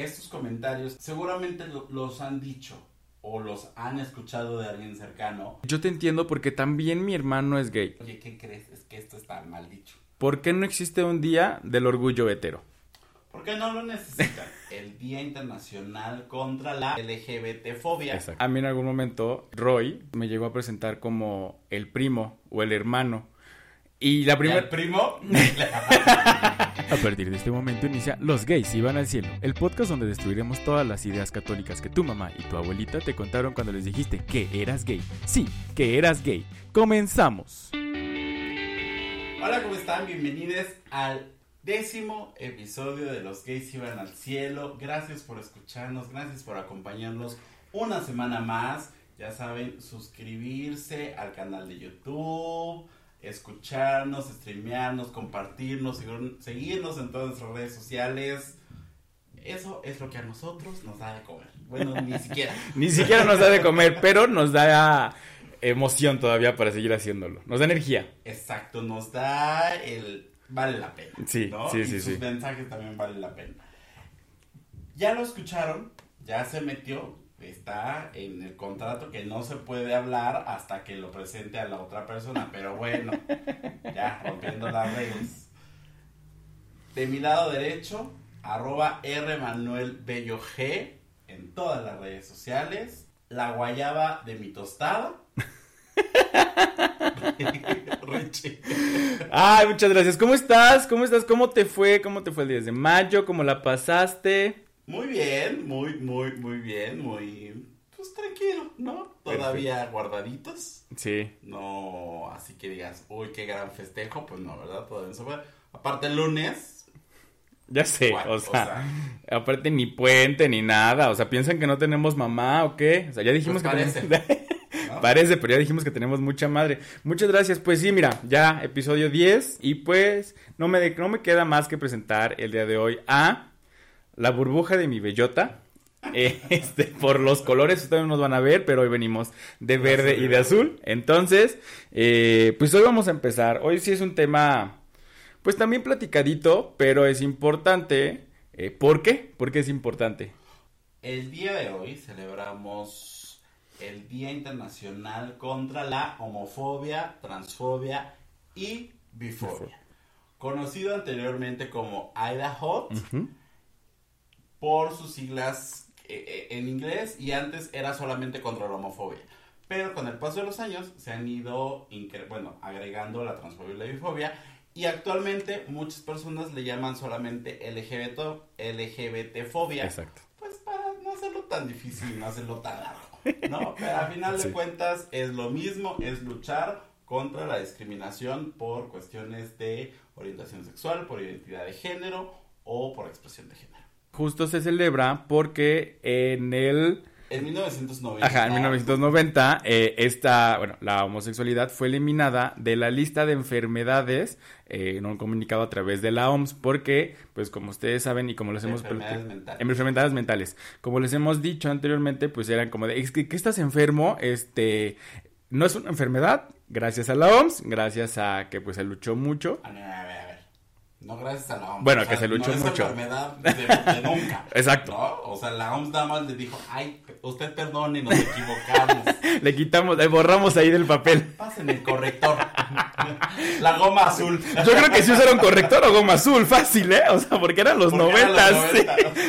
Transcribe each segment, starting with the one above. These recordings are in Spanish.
estos comentarios seguramente los han dicho o los han escuchado de alguien cercano. Yo te entiendo porque también mi hermano es gay. Oye, ¿qué crees? Es que esto está mal dicho. ¿Por qué no existe un día del orgullo hetero? Porque no lo necesitan. El Día Internacional contra la LGBT-fobia. A mí en algún momento Roy me llegó a presentar como el primo o el hermano. Y la primera... ¿El primo? a partir de este momento inicia Los gays iban al cielo, el podcast donde destruiremos todas las ideas católicas que tu mamá y tu abuelita te contaron cuando les dijiste que eras gay. Sí, que eras gay. Comenzamos. Hola, ¿cómo están? Bienvenidos al décimo episodio de Los gays iban al cielo. Gracias por escucharnos, gracias por acompañarnos una semana más. Ya saben, suscribirse al canal de YouTube escucharnos, streamearnos, compartirnos, seguirnos en todas nuestras redes sociales. Eso es lo que a nosotros nos da de comer. Bueno, ni siquiera. ni siquiera nos da de comer, pero nos da emoción todavía para seguir haciéndolo. Nos da energía. Exacto, nos da el vale la pena. Sí, sí, sí. Y sus mensajes también valen la pena. Ya lo escucharon, ya se metió, está en el contrato que no se puede hablar hasta que lo presente a la otra persona, pero bueno, ya rompiendo las reglas. De mi lado derecho, arroba R Manuel Bello G en todas las redes sociales. La guayaba de mi tostada. Ay, muchas gracias. ¿Cómo estás? ¿Cómo estás? ¿Cómo te fue? ¿Cómo te fue el 10 de mayo? ¿Cómo la pasaste? Muy bien, muy, muy, muy bien, muy, pues tranquilo, ¿no? Todavía guardaditos. Sí. No, así que digas, uy, qué gran festejo, pues no, ¿verdad? Todavía no se puede. Aparte el lunes. Ya sé, o, sea, aparte ni puente ni nada, o sea, piensan que no tenemos mamá o qué, o sea, ya dijimos pues que parece. Parece, pero ya dijimos que tenemos mucha madre. Muchas gracias. Pues sí, mira, ya episodio 10 y pues no me, no me queda más que presentar el día de hoy a la burbuja de mi bellota. Este, por los colores ustedes nos van a ver, pero hoy venimos de verde y de azul. Entonces, eh, pues hoy vamos a empezar. Hoy sí es un tema, pues también platicadito, pero es importante. Eh, ¿Por qué? ¿Por qué es importante? El día de hoy celebramos el Día Internacional contra la Homofobia, Transfobia y Bifobia. Conocido anteriormente como Idaho por sus siglas eh, eh, en inglés y antes era solamente contra la homofobia. Pero con el paso de los años se han ido bueno, agregando la transfobia y la bifobia y actualmente muchas personas le llaman solamente LGBT, LGBTfobia. Exacto. Pues para no hacerlo tan difícil, no hacerlo tan largo. ¿no? Pero a final de cuentas es lo mismo, es luchar contra la discriminación por cuestiones de orientación sexual, por identidad de género o por expresión de género justo se celebra porque en el... En 1990. Ajá, en 1990, eh, esta, bueno, la homosexualidad fue eliminada de la lista de enfermedades eh, en un comunicado a través de la OMS, porque, pues como ustedes saben y como les hemos... Enfermedades mentales. Enfermedades mentales. Como les hemos dicho anteriormente, pues eran como de, es que, estás enfermo, este, no es una enfermedad, gracias a la OMS, gracias a que pues se luchó mucho. A ver, a ver. No gracias a la OMS. Bueno, que se luchó no mucho. Enfermedad de, nunca. Exacto. O sea, la OMS nada más le dijo, ay, usted perdone, nos equivocamos. le quitamos, le borramos ahí del papel. Pasen el corrector. la goma azul. Yo creo que sí usaron corrector o goma azul, fácil, ¿eh? O sea, porque eran los noventas.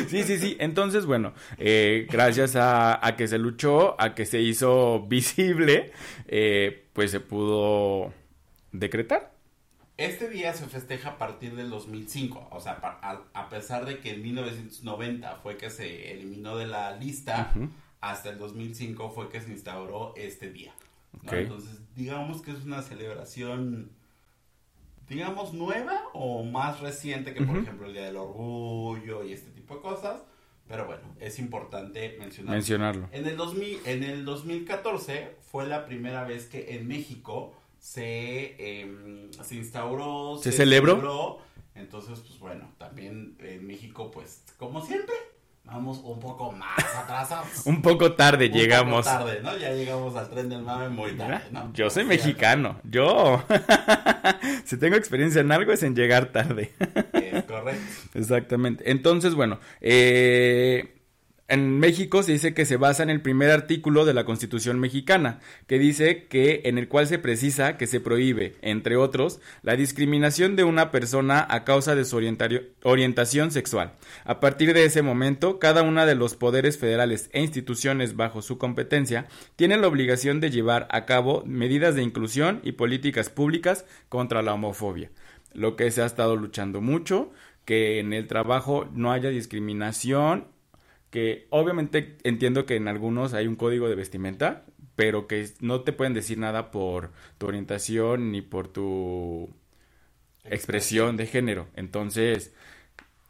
Sí, sí, sí. Entonces, bueno, eh, gracias a, a, que se luchó, a que se hizo visible, eh, pues se pudo decretar este día se festeja a partir del 2005, o sea, a, pesar de que en 1990 fue que se eliminó de la lista, hasta el 2005 fue que se instauró este día. Entonces, digamos que es una celebración, digamos, nueva o más reciente que, por ejemplo, el Día del Orgullo y este tipo de cosas. Pero bueno, es importante mencionarlo. mencionarlo. En el, 2000, en el 2014 fue la primera vez que en México se, eh, se instauró, se, celebró. Entonces, pues bueno, también en México, pues como siempre, vamos un poco más atrasados. un poco tarde un llegamos. Poco tarde, ¿no? Ya llegamos al tren del mame muy tarde, ¿no? Yo soy mexicano, yo. si tengo experiencia en algo es en llegar tarde. es correcto. Exactamente. Entonces, bueno, eh, en México se dice que se basa en el primer artículo de la Constitución mexicana, que dice que en el cual se precisa que se prohíbe, entre otros, la discriminación de una persona a causa de su orientación sexual. A partir de ese momento, cada una de los poderes federales e instituciones bajo su competencia tiene la obligación de llevar a cabo medidas de inclusión y políticas públicas contra la homofobia. Lo que se ha estado luchando mucho, que en el trabajo no haya discriminación que obviamente entiendo que en algunos hay un código de vestimenta, pero que no te pueden decir nada por tu orientación ni por tu expresión de género. Entonces,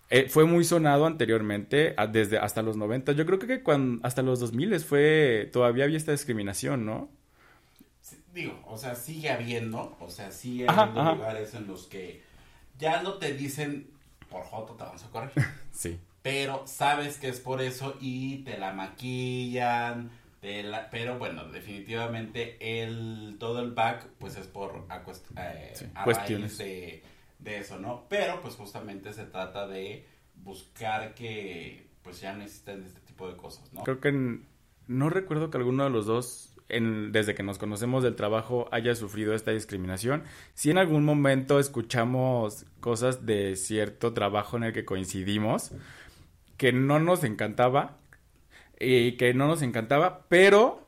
eh, fue muy sonado anteriormente, desde hasta los 90. Yo creo que cuando, hasta los 2000 fue, todavía había esta discriminación, ¿no? digo, o sea, sigue habiendo, o sea, sigue habiendo lugares en los que ya no te dicen, por Joto te vamos a correr. sí pero sabes que es por eso y te la maquillan, pero bueno, definitivamente el todo el back pues es por eh, cuestiones de, eso, ¿no? Pero pues justamente se trata de buscar que pues ya no existen este tipo de cosas, ¿no? Creo que no recuerdo que alguno de los dos en, desde que nos conocemos del trabajo haya sufrido esta discriminación. Si en algún momento escuchamos cosas de cierto trabajo en el que coincidimos, que no nos encantaba y que no nos encantaba, pero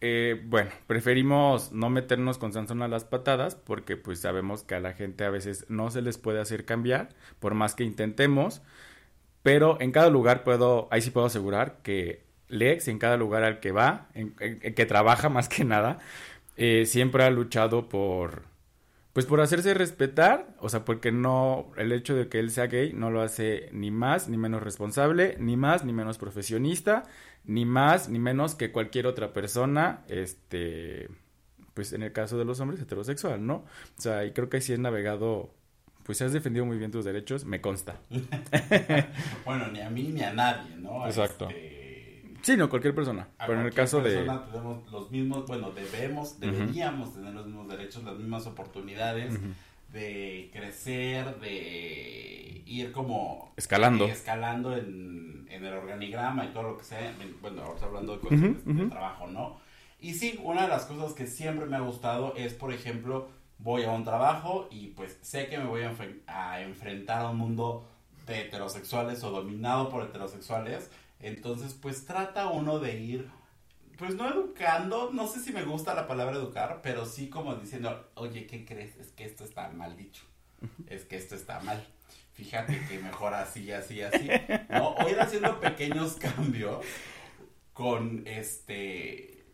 eh, bueno, preferimos no meternos con Sansón a las patadas porque pues sabemos que a la gente a veces no se les puede hacer cambiar por más que intentemos, pero en cada lugar puedo, ahí sí puedo asegurar que Lex en cada lugar al que va, en, que trabaja más que nada, eh, siempre ha luchado por pues por hacerse respetar, o sea, porque no, el hecho de que él sea gay no lo hace ni más ni menos responsable, ni más ni menos profesionista, ni más ni menos que cualquier otra persona, este, pues en el caso de los hombres heterosexual, ¿no? O sea, y creo que si has navegado, pues has defendido muy bien tus derechos, me consta. bueno, ni a mí ni a nadie, ¿no? Exacto. Este, Sí, no, cualquier persona. pero en el caso de... tenemos los mismos, bueno, debemos, deberíamos tener los mismos derechos, las mismas oportunidades de crecer, de ir como... Escalando. escalando en, en, el organigrama y todo lo que sea. Bueno, ahora hablando de cosas de trabajo, ¿no? Y sí, una de las cosas que siempre me ha gustado es, por ejemplo, voy a un trabajo y pues sé que me voy a, a enfrentar a un mundo de heterosexuales o dominado por heterosexuales entonces, pues trata uno de ir, pues no educando, no sé si me gusta la palabra educar, pero sí como diciendo, oye, ¿qué crees? Es que esto está mal dicho, es que esto está mal. Fíjate que mejor así, así, así. ¿no? O ir haciendo pequeños cambios con este,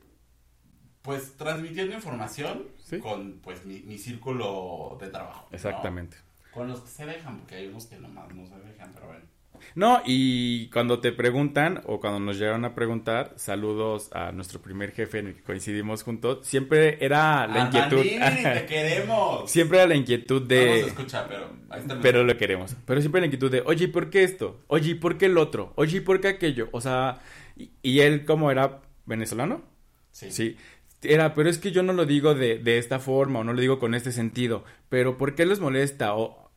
pues transmitiendo información con pues mi, círculo de trabajo. Exactamente. Con los que se dejan, porque hay unos que nomás no se dejan, pero bueno. No, y cuando te preguntan o cuando nos llegaron a preguntar, saludos a nuestro primer jefe en el que coincidimos juntos, siempre era la inquietud. te queremos. Siempre era la inquietud de. No escucha, pero. Pero lo queremos. Pero siempre la inquietud de, oye, ¿y por qué esto? Oye, ¿y por qué el otro? Oye, ¿y por qué aquello? O sea, y, él, como era venezolano? Sí. Sí. Era, pero es que yo no lo digo de, de esta forma o no lo digo con este sentido. Pero ¿por qué les molesta? O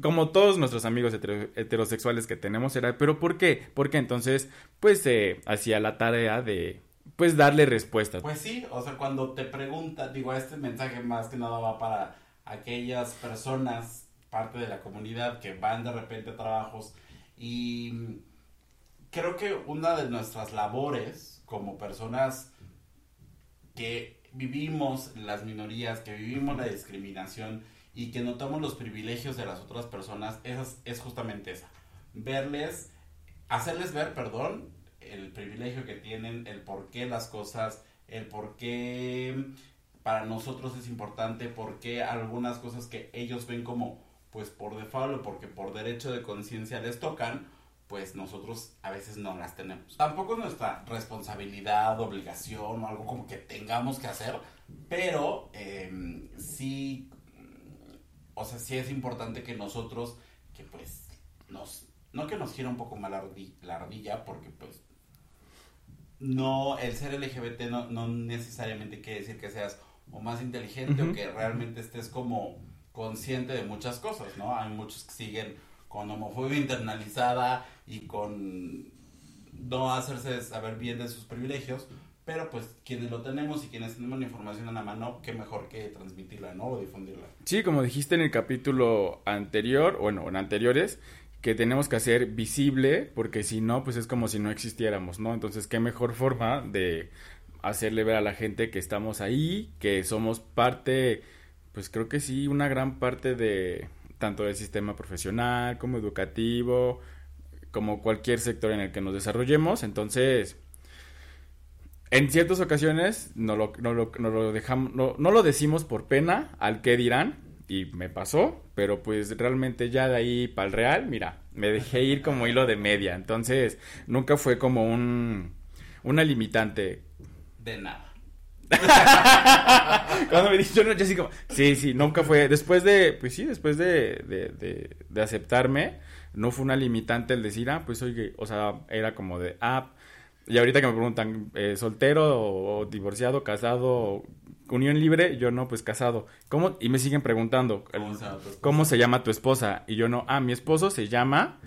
como todos nuestros amigos heterosexuales que tenemos era, pero ¿por qué? Porque entonces, pues, eh, hacía la tarea de, pues, darle respuestas. Pues sí, o sea, cuando te preguntan, digo, este mensaje más que nada va para aquellas personas, parte de la comunidad, que van de repente a trabajos y creo que una de nuestras labores como personas que vivimos las minorías, que vivimos la discriminación, y que notamos los privilegios de las otras personas, esa es, justamente esa. Verles, hacerles ver, perdón, el privilegio que tienen, el por qué las cosas, el por qué para nosotros es importante, por qué algunas cosas que ellos ven como pues por default o porque por derecho de conciencia les tocan, pues nosotros a veces no las tenemos. Tampoco es nuestra responsabilidad, obligación o algo como que tengamos que hacer, pero eh, sí o sea, sí es importante que nosotros, que pues, nos, no que nos gira un poco más la, ardilla, porque pues, no, el ser LGBT no, no necesariamente quiere decir que seas o más inteligente o que realmente estés como consciente de muchas cosas, ¿no? Hay muchos que siguen con homofobia internalizada y con no hacerse saber bien de sus privilegios, pero pues quienes lo tenemos y quienes tenemos la información en la mano, qué mejor que transmitirla, ¿no? O difundirla. Sí, como dijiste en el capítulo anterior, bueno, en anteriores, que tenemos que hacer visible, porque si no, pues es como si no existiéramos, ¿no? Entonces, qué mejor forma de hacerle ver a la gente que estamos ahí, que somos parte, pues creo que sí, una gran parte de tanto del sistema profesional como educativo, como cualquier sector en el que nos desarrollemos. Entonces, en ciertas ocasiones no lo, no lo, no lo dejamos, no, no, lo decimos por pena al que dirán, y me pasó, pero pues realmente ya de ahí para el real, mira, me dejé ir como hilo de media, entonces nunca fue como un, una limitante. De nada. Cuando me dijo, yo, yo así como, sí, sí, nunca fue, después de, pues sí, después de, de, de, de aceptarme, no fue una limitante el decir, ah, pues oye, o sea, era como de, ah, y ahorita que me preguntan, eh, soltero o, divorciado, casado, unión libre, yo no, pues casado. ¿Cómo? Y me siguen preguntando, ¿Cómo se, ¿cómo se llama tu esposa? Y yo no, ah, mi esposo se llama.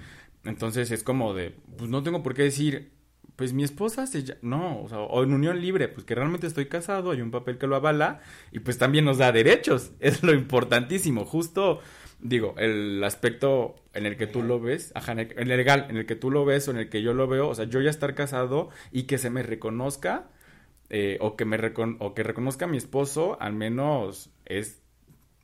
Entonces es como de, pues no tengo por qué decir, pues mi esposa se llama, no, o sea, o en unión libre, pues que realmente estoy casado, hay un papel que lo avala y pues también nos da derechos, es lo importantísimo, justo digo, el aspecto en el que tú lo ves, ajá, en el, legal, en el que tú lo ves o en el que yo lo veo, o sea, yo ya estar casado y que se me reconozca eh, o, que me o que reconozca a mi esposo, al menos es,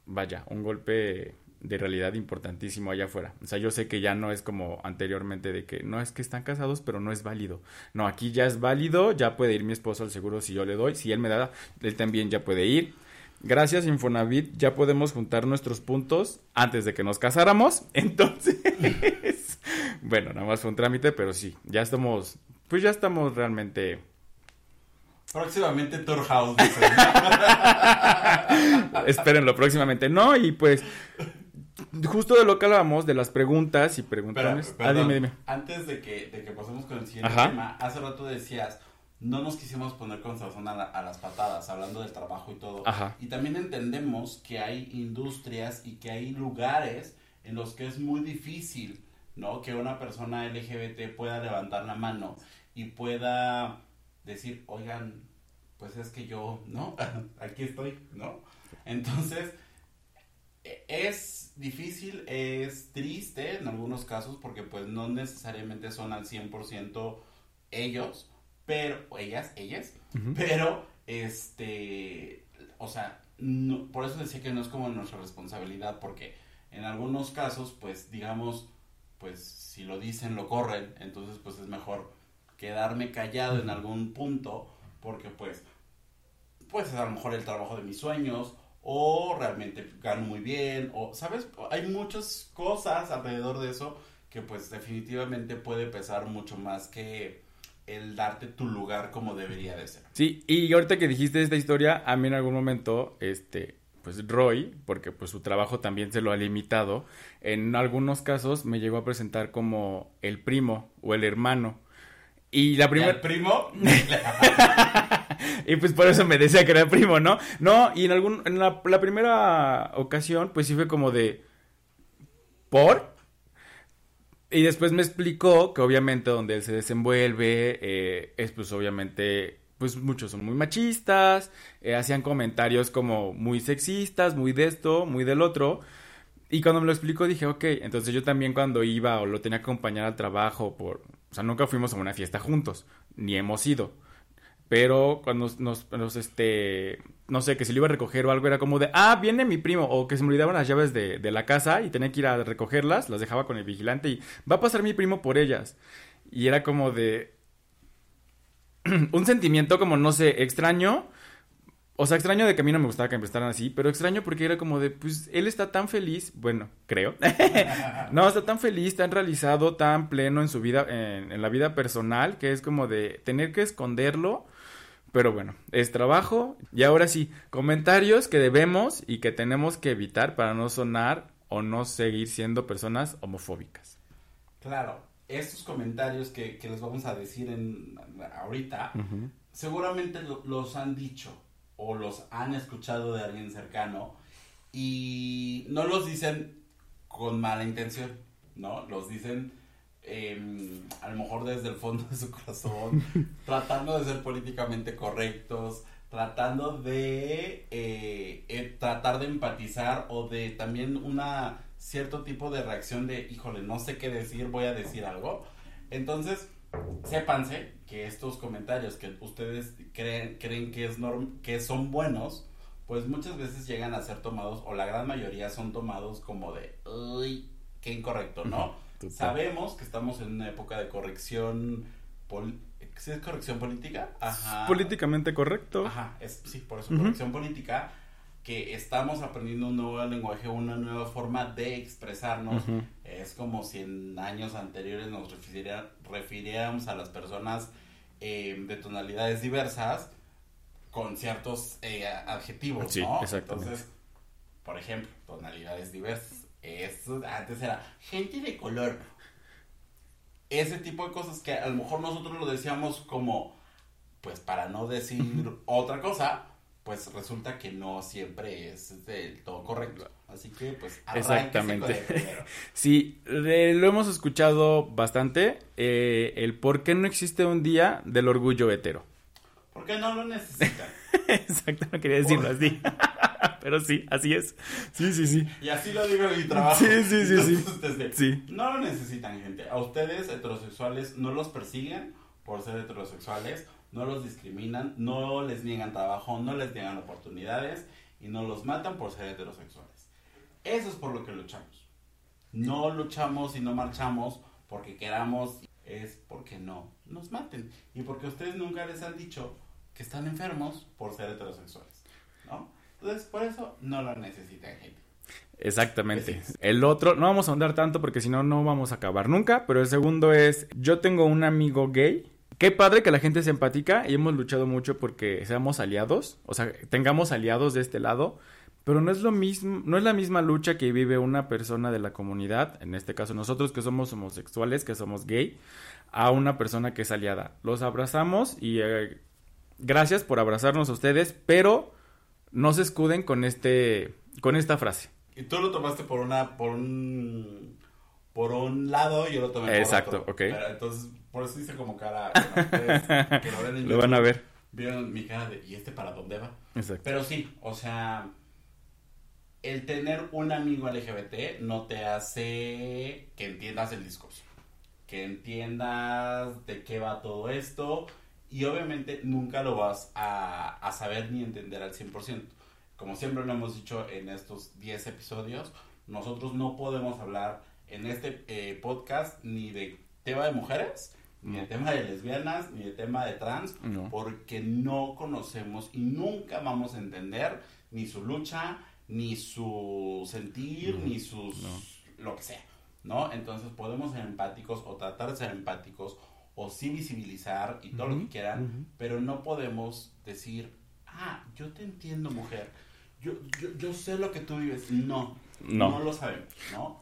vaya, un golpe de realidad importantísimo allá afuera. O sea, yo sé que ya no es como anteriormente de que no es que están casados, pero no es válido. No, aquí ya es válido, ya puede ir mi esposo al seguro si yo le doy, si él me da, él también ya puede ir. Gracias Infonavit, ya podemos juntar nuestros puntos antes de que nos casáramos. Entonces, bueno, nada más fue un trámite, pero sí, ya estamos, pues ya estamos realmente... Próximamente Tour House. Espérenlo próximamente. No, y pues justo de lo que hablábamos, de las preguntas y preguntones. ah, dime, dime. Antes de que, de que pasemos con el siguiente tema, hace rato decías, no nos quisimos poner con Sazón a, a, las patadas, hablando del trabajo y todo. Y también entendemos que hay industrias y que hay lugares en los que es muy difícil, ¿no? Que una persona LGBT pueda levantar la mano y pueda decir, oigan, pues es que yo, ¿no? Aquí estoy, ¿no? Entonces, e, es difícil, es triste en algunos casos porque pues no necesariamente son al 100% ellos, pero, ellas, ellas, pero, este, o sea, no, por eso decía que no es como nuestra responsabilidad, porque en algunos casos, pues, digamos, pues, si lo dicen, lo corren, entonces, pues, es mejor quedarme callado en algún punto, porque, pues, pues, es a lo mejor el trabajo de mis sueños, o realmente gano muy bien, o, ¿sabes? Hay muchas cosas alrededor de eso que, pues, definitivamente puede pesar mucho más que el darte tu lugar como debería de ser. Sí, y ahorita que dijiste esta historia, a mí en algún momento, este, pues Roy, porque pues su trabajo también se lo ha limitado, en algunos casos me llegó a presentar como el primo o el hermano. Y la primera... ¿El primo? y pues por eso me decía que era primo, ¿no? No, y en algún, en la, la primera ocasión, pues sí fue como de... ¿Por? Y después me explicó que obviamente donde él se desenvuelve eh, es pues obviamente pues muchos son muy machistas, eh, hacían comentarios como muy sexistas, muy de esto, muy del otro. Y cuando me lo explicó dije, ok, entonces yo también cuando iba o lo tenía que acompañar al trabajo por... O sea, nunca fuimos a una fiesta juntos, ni hemos ido. Pero cuando nos, este, no sé, que si lo iba a recoger o algo, era como de, ah, viene mi primo, o que se me olvidaban las llaves de, de la casa y tenía que ir a recogerlas, las dejaba con el vigilante y va a pasar mi primo por ellas. Y era como de, un sentimiento como, no sé, extraño. O sea, extraño de que a mí no me gustaba que me prestaran así, pero extraño porque era como de, pues, él está tan feliz, bueno, creo. no, está tan feliz, tan realizado, tan pleno en su vida, en, en la vida personal, que es como de tener que esconderlo pero bueno, es trabajo. Y ahora sí, comentarios que debemos y que tenemos que evitar para no sonar o no seguir siendo personas homofóbicas. Claro, estos comentarios que, les vamos a decir en, ahorita, seguramente los han dicho o los han escuchado de alguien cercano y no los dicen con mala intención, ¿no? Los dicen em, a lo mejor desde el fondo de su corazón, tratando de ser políticamente correctos, tratando de eh, eh, tratar de empatizar o de también una cierto tipo de reacción de, híjole, no sé qué decir, voy a decir algo. Entonces, sépanse que estos comentarios que ustedes creen, creen que, es norm que son buenos, pues muchas veces llegan a ser tomados, o la gran mayoría son tomados como de, uy, qué incorrecto, ¿no? Sabemos que estamos en una época de corrección ¿Sí es corrección política? Ajá. Políticamente correcto. Ajá, es, sí, por eso, corrección política, que estamos aprendiendo un nuevo lenguaje, una nueva forma de expresarnos. Es como si en años anteriores nos refiriéramos a las personas eh, de tonalidades diversas con ciertos eh, adjetivos, sí, ¿no? Entonces, por ejemplo, tonalidades diversas. Eso antes era gente de color ese tipo de cosas que a lo mejor nosotros lo decíamos como, pues para no decir otra cosa, pues resulta que no siempre es del todo correcto. Así que, pues, exactamente. sí, lo hemos escuchado bastante. Eh, el por qué no existe un día del orgullo hetero. Porque no lo necesitan. Exacto, no quería decirlo así. Pero sí, así es. Sí, sí, sí. Y así lo digo en mi trabajo. Sí, sí, sí, sí. No lo necesitan, gente. A ustedes, heterosexuales, no los persiguen por ser heterosexuales, no los discriminan, no les niegan trabajo, no les niegan oportunidades y no los matan por ser heterosexuales. Eso es por lo que luchamos. No luchamos y no marchamos porque queramos, es porque no nos maten. Y porque ustedes nunca les han dicho que están enfermos por ser heterosexuales. ¿No? Entonces, por eso no lo necesitan, gente. Exactamente. El otro, no vamos a ahondar tanto porque si no, no vamos a acabar nunca. Pero el segundo es, yo tengo un amigo gay. Qué padre que la gente se empatica y hemos luchado mucho porque seamos aliados, o sea, tengamos aliados de este lado, pero no es lo mismo, no es la misma lucha que vive una persona de la comunidad, en este caso nosotros que somos homosexuales, que somos gay, a una persona que es aliada. Los abrazamos y eh, gracias por abrazarnos a ustedes, pero no se escuden con este con esta frase. Y tú lo tomaste por una por un por un lado y yo lo tomé por Exacto, otro. ok. entonces, por eso hice como cara que lo, ven en lo van a ver. Vieron mi cara de ¿y este para dónde va? Exacto. Pero sí, o sea, el tener un amigo LGBT no te hace que entiendas el discurso. Que entiendas de qué va todo esto y obviamente nunca lo vas a, saber ni entender al 100%. Como siempre lo hemos dicho en estos 10 episodios, nosotros no podemos hablar en este eh, podcast ni de tema de mujeres, ni de tema de lesbianas, ni de tema de trans, porque no conocemos y nunca vamos a entender ni su lucha, ni su sentir, ni sus... lo que sea, ¿no? Entonces podemos ser empáticos o tratar de ser empáticos o sí visibilizar y todo lo que quieran, pero no podemos decir, ah, yo te entiendo, mujer, yo, yo, yo sé lo que tú vives. No, no, no lo sabemos, ¿no?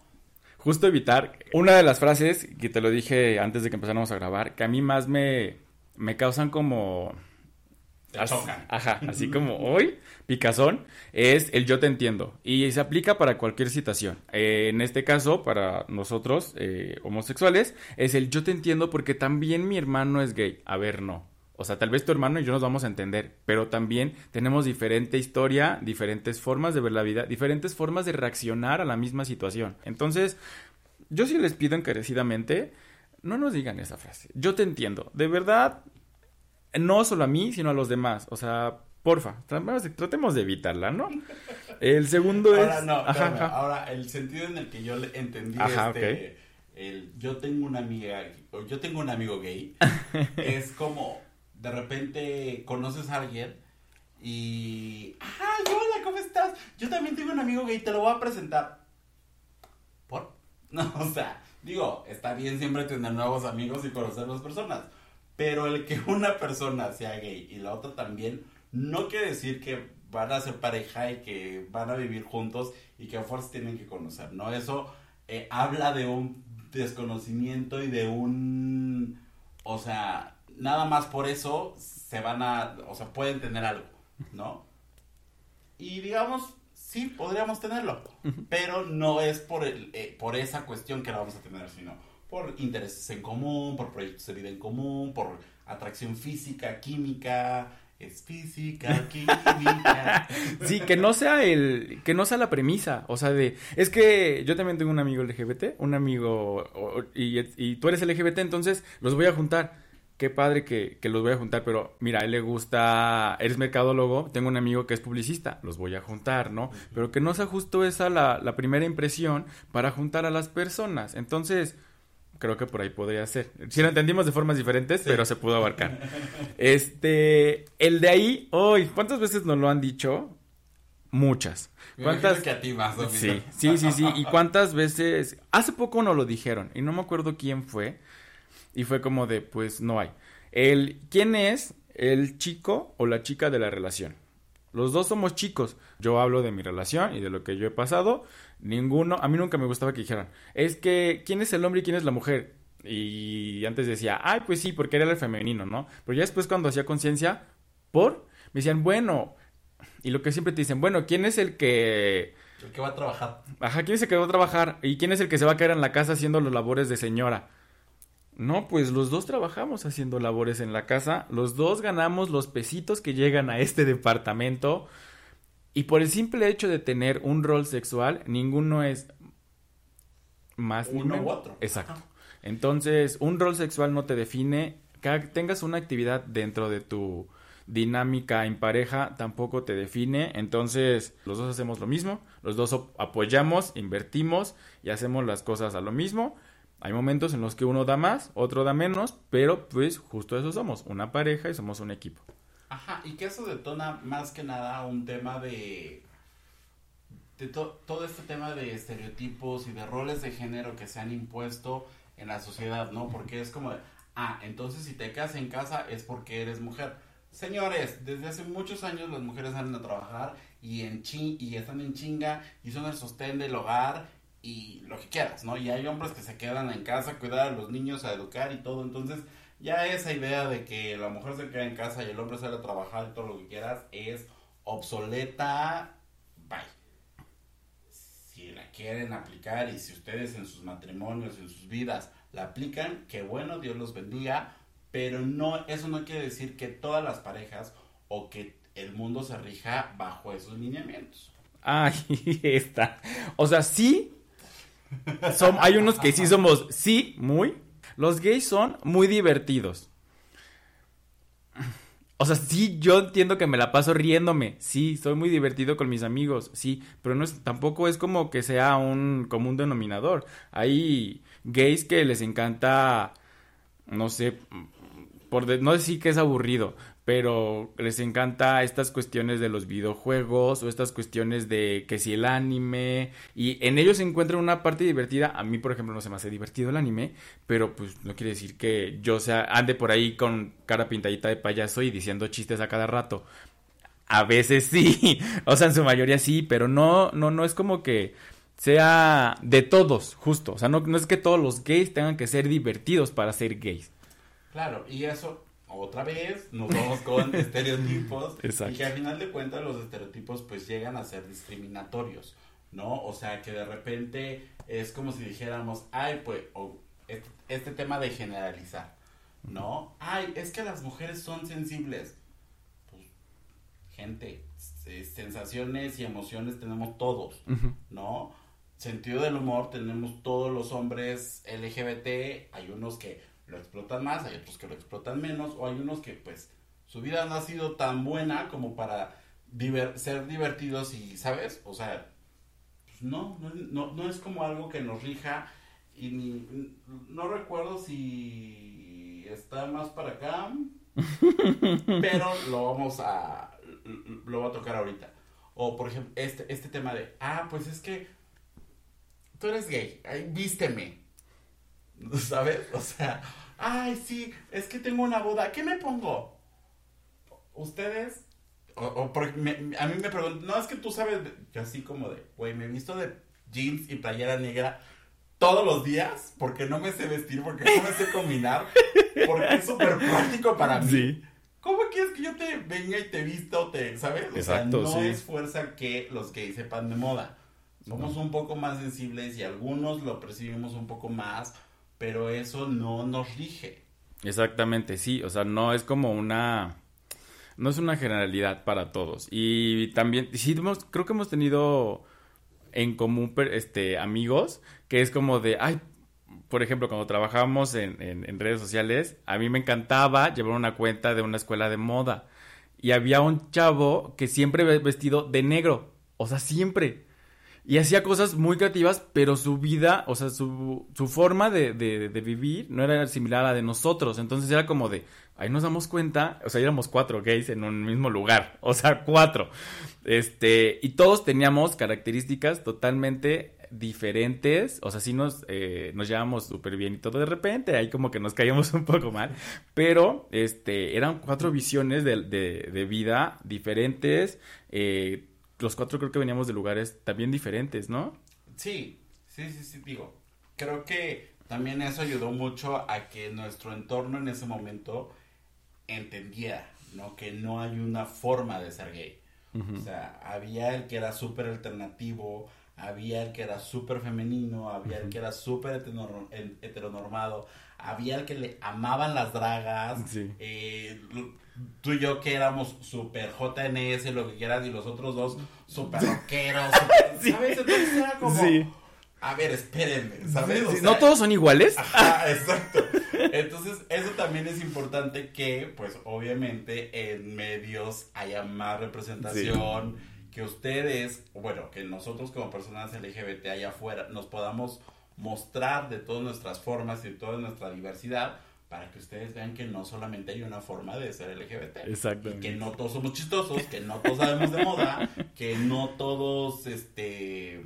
Justo evitar, una de las frases que te lo dije antes de que empezáramos a grabar, que a mí más me, me causan como Ajá, así como hoy, picazón, es el yo te entiendo. Y se aplica para cualquier situación. Eh, en este caso, para nosotros, eh, homosexuales, es el yo te entiendo porque también mi hermano es gay. A ver, no. O sea, tal vez tu hermano y yo nos vamos a entender, pero también tenemos diferente historia, diferentes formas de ver la vida, diferentes formas de reaccionar a la misma situación. Entonces, yo sí les pido encarecidamente, no nos digan esa frase. Yo te entiendo. De verdad, no solo a mí, sino a los demás. O sea, porfa, tratemos de evitarla, ¿no? El segundo ahora, es... No, Ahora, el sentido en el que yo entendí este, el, yo tengo una amiga, o yo tengo un amigo gay, es como, de repente conoces a alguien y... ¡Ay, hola, ¿cómo estás? Yo también tengo un amigo gay, te lo voy a presentar. ¿Por? No, o sea, digo, está bien siempre tener nuevos amigos y conocer las personas pero el que una persona sea gay y la otra también, no quiere decir que van a ser pareja y que van a vivir juntos y que a fuerza tienen que conocer, ¿no? Eso eh, habla de un desconocimiento y de un... O sea, nada más por eso se van a... O sea, pueden tener algo, ¿no? Y digamos, sí, podríamos tenerlo, pero no es por, el, eh, por esa cuestión que la vamos a tener, sino por intereses en común, por proyectos de vida en común, por atracción física, química, es física, química. sí, que no sea el, que no sea la premisa, o sea, de, es que yo también tengo un amigo LGBT, un amigo, y, y tú eres LGBT, entonces los voy a juntar qué padre que, que, los voy a juntar, pero mira, a él le gusta, eres mercadólogo, tengo un amigo que es publicista, los voy a juntar, ¿no? Pero que no sea justo esa la, la primera impresión para juntar a las personas. Entonces, creo que por ahí podría ser. Si lo entendimos de formas diferentes, pero se pudo abarcar. Este, el de ahí, hoy, ¿cuántas veces nos lo han dicho? Muchas. ¿Cuántas? Que a ti más, sí, sí, sí, sí. ¿Y cuántas veces? Hace poco nos lo dijeron y no me acuerdo quién fue y fue como de, pues no hay. El, ¿Quién es el chico o la chica de la relación? Los dos somos chicos. Yo hablo de mi relación y de lo que yo he pasado. Ninguno, a mí nunca me gustaba que dijeran, es que, ¿quién es el hombre y quién es la mujer? Y antes decía, ay, pues sí, porque era el femenino, ¿no? Pero ya después cuando hacía conciencia, ¿por? Me decían, bueno, y lo que siempre te dicen, bueno, ¿quién es el que... El que va a trabajar. Ajá, ¿quién es el que va a trabajar? ¿Y quién es el que se va a quedar en la casa haciendo los labores de señora? No, pues los dos trabajamos haciendo labores en la casa, los dos ganamos los pesitos que llegan a este departamento y por el simple hecho de tener un rol sexual, ninguno es más uno u otro. Exacto. Entonces, un rol sexual no te define, que tengas una actividad dentro de tu dinámica en pareja tampoco te define, entonces los dos hacemos lo mismo, los dos apoyamos, invertimos y hacemos las cosas a lo mismo hay momentos en los que uno da más, otro da menos, pero pues justo eso somos, una pareja y somos un equipo. Ajá, y que eso detona más que nada un tema de, de todo este tema de estereotipos y de roles de género que se han impuesto en la sociedad, ¿no? Porque es como, ah, entonces si te quedas en casa es porque eres mujer. Señores, desde hace muchos años las mujeres salen a trabajar y, en y están en chinga y son el sostén del hogar y lo que quieras, ¿no? Y hay hombres que se quedan en casa a cuidar a los niños, a educar y todo. Entonces, ya esa idea de que la mujer se queda en casa y el hombre sale a trabajar y todo lo que quieras es obsoleta. Bye. Si la quieren aplicar y si ustedes en sus matrimonios, en sus vidas la aplican, qué bueno, Dios los bendiga. Pero no, eso no quiere decir que todas las parejas o que el mundo se rija bajo esos lineamientos. Ay, está. O sea, sí, son, hay unos que sí somos, sí, muy. Los gays son muy divertidos. O sea, sí, yo entiendo que me la paso riéndome. Sí, soy muy divertido con mis amigos. Sí, pero no es, tampoco es como que sea un común denominador. Hay gays que les encanta, no sé, por no decir que es aburrido, pero les encanta estas cuestiones de los videojuegos o estas cuestiones de que si el anime y en ellos se encuentra una parte divertida. A mí, por ejemplo, no se me hace divertido el anime, pero pues no quiere decir que yo sea ande por ahí con cara pintadita de payaso y diciendo chistes a cada rato. A veces sí, o sea, en su mayoría sí, pero no no no es como que sea de todos, justo, o sea, no es que todos los gays tengan que ser divertidos para ser gays. Claro, y eso otra vez nos vamos con estereotipos y que al final de cuentas los estereotipos pues llegan a ser discriminatorios, ¿no? O sea, que de repente es como si dijéramos, ay, pues, este, tema de generalizar, ¿no? Ay, es que las mujeres son sensibles. Pues, gente, sensaciones y emociones tenemos todos, ¿no? Sentido del humor tenemos todos los hombres LGBT, hay unos que lo explotan más, hay otros que lo explotan menos, o hay unos que pues su vida no ha sido tan buena como para ser divertidos y, ¿sabes? O sea, pues no, no, no, es como algo que nos rija y ni, no recuerdo si está más para acá, pero lo vamos a, lo voy a tocar ahorita. O por ejemplo, este, este tema de, ah, pues es que tú eres gay, ay, vísteme. ¿Sabes? O sea, ay, sí, es que tengo una boda, ¿qué me pongo? Ustedes, o, a mí me preguntan, no, es que tú sabes, yo así como de, güey, me he visto de jeans y playera negra todos los días porque no me sé vestir, porque no me sé combinar, porque es súper práctico para mí. Sí. ¿Cómo quieres que yo te venga y te vista o te, ¿sabes? O Exacto, sea, no es fuerza que los que sepan de moda. Somos un poco más sensibles y algunos lo percibimos un poco más, pero eso no nos rige. Exactamente, sí, o sea, no es como una no es una generalidad para todos. Y también, sí, creo que hemos tenido en común este, amigos que es como de, ay, por ejemplo, cuando trabajábamos en, en, redes sociales, a mí me encantaba llevar una cuenta de una escuela de moda. Y había un chavo que siempre vestido de negro. O sea, siempre. Y hacía cosas muy creativas, pero su vida, o sea, su, su forma de, de, de, vivir no era similar a la de nosotros. Entonces era como de, ahí nos damos cuenta, o sea, éramos cuatro gays en un mismo lugar, o sea, cuatro. Este, y todos teníamos características totalmente diferentes, o sea, sí nos, eh, nos llevábamos súper bien y todo de repente, ahí como que nos caíamos un poco mal, pero este, eran cuatro visiones de, de, vida diferentes, eh, los cuatro creo que veníamos de lugares también diferentes, ¿no? Sí, sí, sí, sí, digo, creo que también eso ayudó mucho a que nuestro entorno en ese momento entendiera, ¿no? Que no hay una forma de ser gay. O sea, había el que era súper alternativo, había el que era súper femenino, había el que era súper heteronormado, había el que le amaban las dragas, eh, tú y yo que éramos súper JNS, lo que quieras, y los otros dos súper rockeros, ¿sabes? Entonces era como, a ver, espérenme, ¿sabes? ¿No todos son iguales? Ajá, exacto. Entonces, eso también es importante que, pues, obviamente, en medios haya más representación, que ustedes, bueno, que nosotros como personas LGBT allá afuera nos podamos mostrar de todas nuestras formas y de toda nuestra diversidad para que ustedes vean que no solamente hay una forma de ser LGBT. Exacto. Y que no todos somos chistosos, que no todos sabemos de moda, que no todos, este,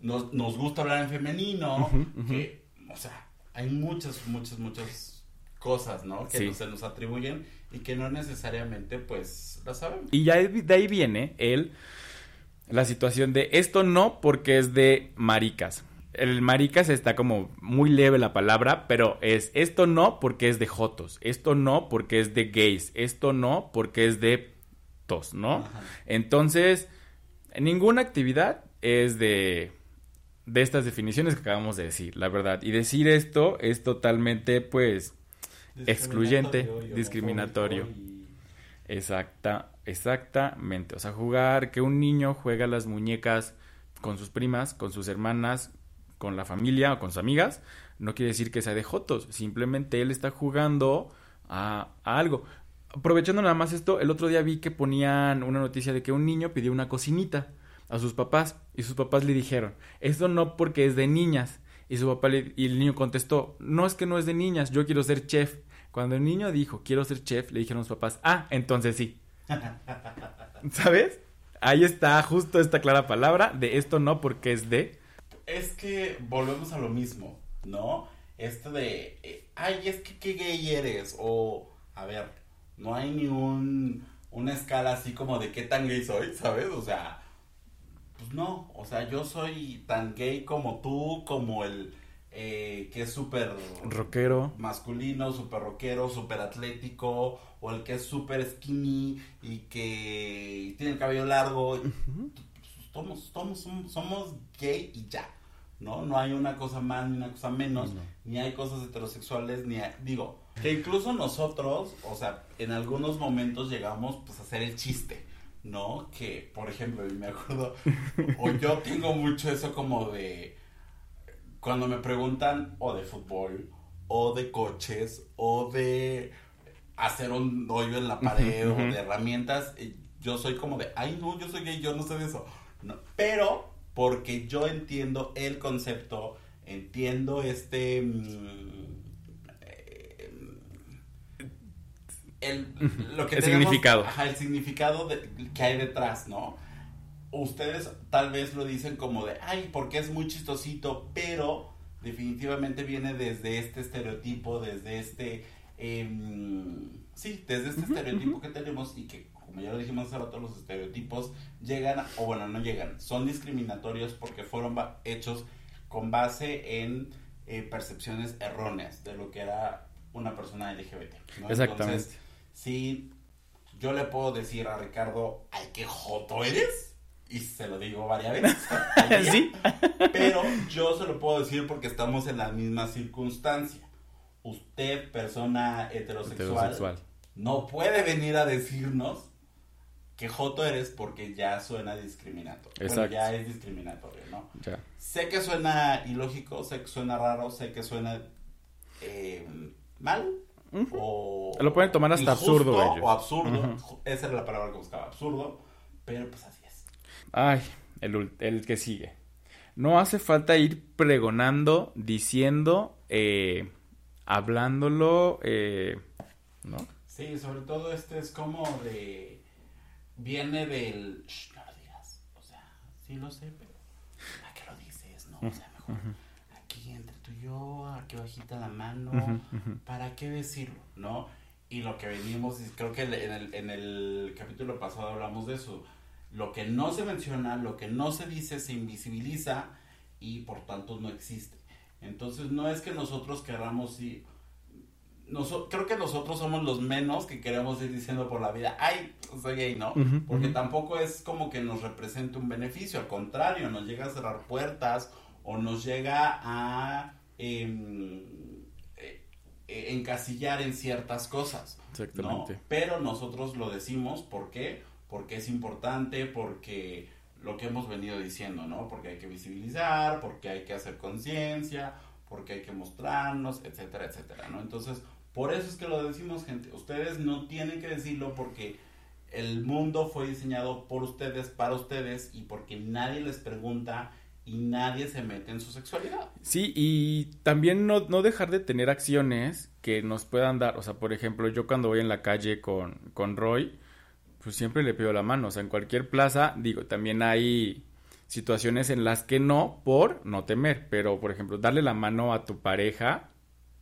nos, nos gusta hablar en femenino, que, o sea, hay muchas, muchas, muchas cosas, ¿no? Que se nos atribuyen y que no necesariamente, pues, lo sabemos. Y ya de ahí viene el, la situación de esto no porque es de maricas. El maricas está como muy leve la palabra, pero es esto no porque es de jotos, esto no porque es de gays, esto no porque es de tos, ¿no? Entonces, ninguna actividad es de de estas definiciones que acabamos de decir, la verdad. Y decir esto es totalmente, pues, excluyente, discriminatorio. Exacta, exactamente. O sea, jugar, que un niño juega las muñecas con sus primas, con sus hermanas, con la familia o con sus amigas, no quiere decir que sea de jotos. Simplemente él está jugando a, a algo. Aprovechando nada más esto, el otro día vi que ponían una noticia de que un niño pidió una cocinita a sus papás y sus papás le dijeron, esto no porque es de niñas. Y su papá y el niño contestó, no es que no es de niñas, yo quiero ser chef. Cuando el niño dijo, quiero ser chef, le dijeron sus papás, ah, entonces sí. ¿Sabes? Ahí está justo esta clara palabra de esto no porque es de... Es que volvemos a lo mismo, ¿no? Esto de, eh, ay, es que qué gay eres. O, a ver, no hay ni un, una escala así como de qué tan gay soy, ¿sabes? O sea, pues no, o sea, yo soy tan gay como tú, como el eh, que es súper rockero, masculino, súper rockero, súper atlético, o el que es súper skinny y que tiene el cabello largo. Somos, somos, somos, gay y ya. ¿no? No hay una cosa más ni una cosa menos, ni hay cosas heterosexuales, ni digo, que incluso nosotros, o sea, en algunos momentos llegamos pues a hacer el chiste, ¿no? Que, por ejemplo, me acuerdo, o yo tengo mucho eso como de, cuando me preguntan o de fútbol, o de coches, o de hacer un hoyo en la pared, o de herramientas, yo soy como de, ay no, yo soy gay, yo no sé de eso. No, pero porque yo entiendo el concepto, entiendo este... Mm, el, lo que significado. el significado que hay detrás, ¿no? Ustedes tal vez lo dicen como de, ay, porque es muy chistosito, pero definitivamente viene desde este estereotipo, desde este, em, sí, desde este estereotipo que tenemos y que, como ya lo dijimos hace rato, los estereotipos llegan, o bueno, no llegan, son discriminatorios porque fueron hechos con base en eh, percepciones erróneas de lo que era una persona LGBT. Exactamente sí yo le puedo decir a Ricardo, ay, qué joto eres. Y se lo digo varias veces. sí. Pero yo se lo puedo decir porque estamos en la misma circunstancia. Usted, persona heterosexual, Heterosexual. no puede venir a decirnos que joto eres porque ya suena discriminatorio. Bueno, Exacto. ya es discriminatorio, ¿no? Ya. Sé que suena ilógico, sé que suena raro, sé que suena eh, mal. Ujú. O Lo pueden tomar hasta injusto absurdo ellos. O absurdo. Esa era la palabra que buscaba, absurdo. Pero pues así es. Ay, el, el que sigue. No hace falta ir pregonando, diciendo, eh, hablándolo, eh, ¿no? Sí, sobre todo este es como de... Viene del... Shh, no lo digas. O sea, sí lo sé, pero... ¿A qué lo dices? No, o sea, mejor aquí entre tú y yo, aquí bajita la mano. ¿Para qué decirlo? ¿No? Y lo que venimos, y creo que en el, en el capítulo pasado hablamos de eso. Lo que no se menciona, lo que no se dice, se invisibiliza y por tanto no existe. Entonces no es que nosotros querramos ir... noso- creo que nosotros somos los menos que queremos ir diciendo por la vida, ay, soy gay, ¿no? Porque tampoco es como que nos represente un beneficio, al contrario, nos llega a cerrar puertas o nos llega a eh, eh, encasillar en ciertas cosas. ¿no? Exactamente. Pero nosotros lo decimos, ¿por qué? Porque es importante, porque lo que hemos venido diciendo, ¿no? Porque hay que visibilizar, porque hay que hacer conciencia, porque hay que mostrarnos, etcétera, etcétera, ¿no? Entonces, por eso es que lo decimos, gente. Ustedes no tienen que decirlo porque el mundo fue diseñado por ustedes, para ustedes, y porque nadie les pregunta y nadie se mete en su sexualidad. Sí, y también no, no dejar de tener acciones que nos puedan dar, o sea, por ejemplo, yo cuando voy en la calle con, con Roy, pues siempre le pido la mano, o sea, en cualquier plaza, digo, también hay situaciones en las que no, por no temer, pero por ejemplo, darle la mano a tu pareja,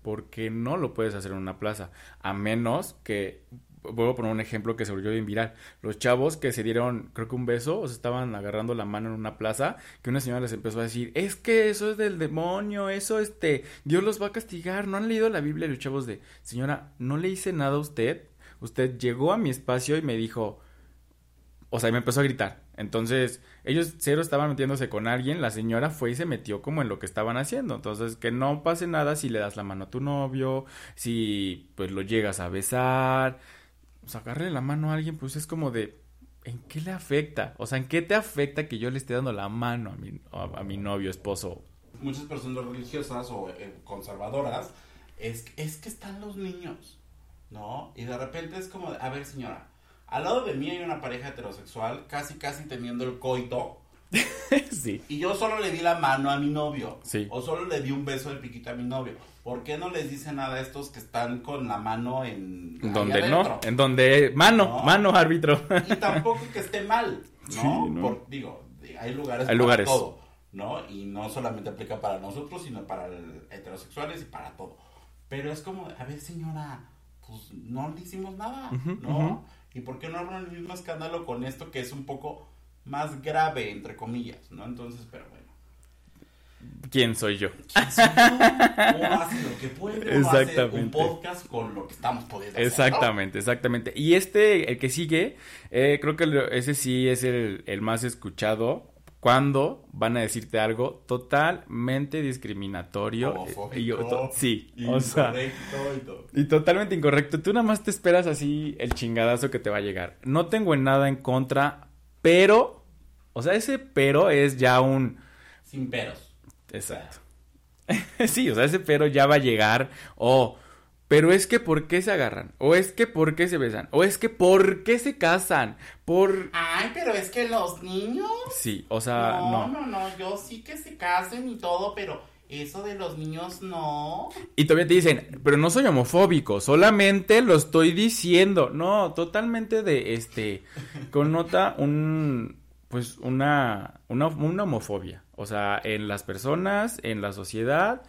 porque no lo puedes hacer en una plaza, a menos que, vuelvo a poner un ejemplo que se volvió bien viral, los chavos que se dieron, creo que un beso, o se estaban agarrando la mano en una plaza, que una señora les empezó a decir, es que eso es del demonio, eso este, Dios los va a castigar, no han leído la Biblia, los chavos de, señora, no le hice nada a usted, usted llegó a mi espacio y me dijo, o sea, y me empezó a gritar. Entonces, ellos cero estaban metiéndose con alguien, la señora fue y se metió como en lo que estaban haciendo. Entonces, que no pase nada si le das la mano a tu novio, si pues lo llegas a besar, sacarle la mano a alguien, pues es como de, ¿en qué le afecta? O sea, ¿en qué te afecta que yo le esté dando la mano a mi, a, mi novio, esposo? muchas personas religiosas o eh, conservadoras, es, es que están los niños, ¿no? Y de repente es como, de, a ver señora, al lado de mí hay una pareja heterosexual, casi casi teniendo el coito, sí. y yo solo le di la mano a mi novio, Sí. o solo le di un beso de piquito a mi novio. ¿Por qué no les dice nada a estos que están con la mano en... Donde no, en donde, mano, No. mano, árbitro. y tampoco que esté mal, ¿no? Sí, ¿no? Por- digo, hay lugares Hay para lugares. todo, ¿no? Y no solamente aplica para nosotros, sino para el- heterosexuales y para todo. Pero es como, a ver, señora, pues no le hicimos nada, Ujú, ¿no? ujú. ¿Y por qué no abran el mismo escándalo con esto que es un poco más grave, entre comillas, ¿no? Entonces, pero bueno. ¿Quién soy yo? ¿quién soy yo? Uno hace lo que puede, uno hace un Exactamente. podcast con lo que estamos pudiendo hacer, ¿no? Exactamente, exactamente. Y este, el que sigue, eh, creo que ese sí es el, el más escuchado. Cuando van a decirte algo totalmente discriminatorio. Homofóbico, Y yo- to- sí, o sea, y todo. y totalmente incorrecto. Tú nada más te esperas así el chingadazo que te va a llegar. No tengo en nada en contra, pero, o sea, ese pero es ya un... Sin peros. Exacto. sí, o sea, ese pero ya va a llegar. O, pero es que ¿por qué se agarran? O es que ¿por qué se besan? O es que ¿por qué se casan? Por... Ay, pero es que los niños. Sí, o sea, no, no. no, no, yo sí que se casen y todo, pero eso de los niños no. Y todavía te dicen, pero no soy homofóbico, solamente lo estoy diciendo. No, totalmente de este, connota un, pues una, una, una homofobia. O sea, en las personas, en la sociedad.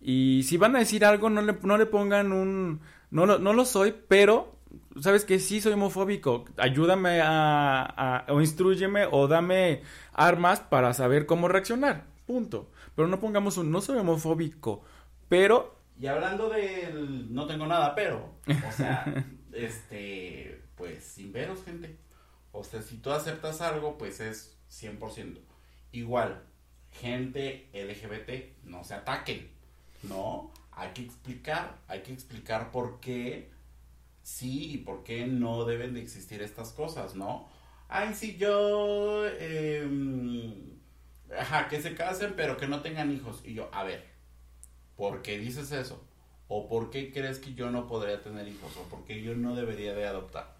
Y si van a decir algo, no le, no le pongan un, no lo, no lo soy, pero, ¿sabes que Sí soy homofóbico. Ayúdame a, a, o instruyeme o dame armas para saber cómo reaccionar. Punto. Pero no pongamos un, no soy homofóbico, pero Y hablando del no tengo nada, pero, o sea, este, pues sin veros, gente. O sea, si tú aceptas algo, pues es 100%. Igual, gente LGBT, no se ataquen, ¿no? Hay que explicar, hay que explicar por qué sí y por qué no deben de existir estas cosas, ¿no? Ay, sí, yo... Em, ajá, que se casen, pero que no tengan hijos. Y yo, a ver, ¿por qué dices eso? ¿O por qué crees que yo no podría tener hijos? ¿O por qué yo no debería de adoptar?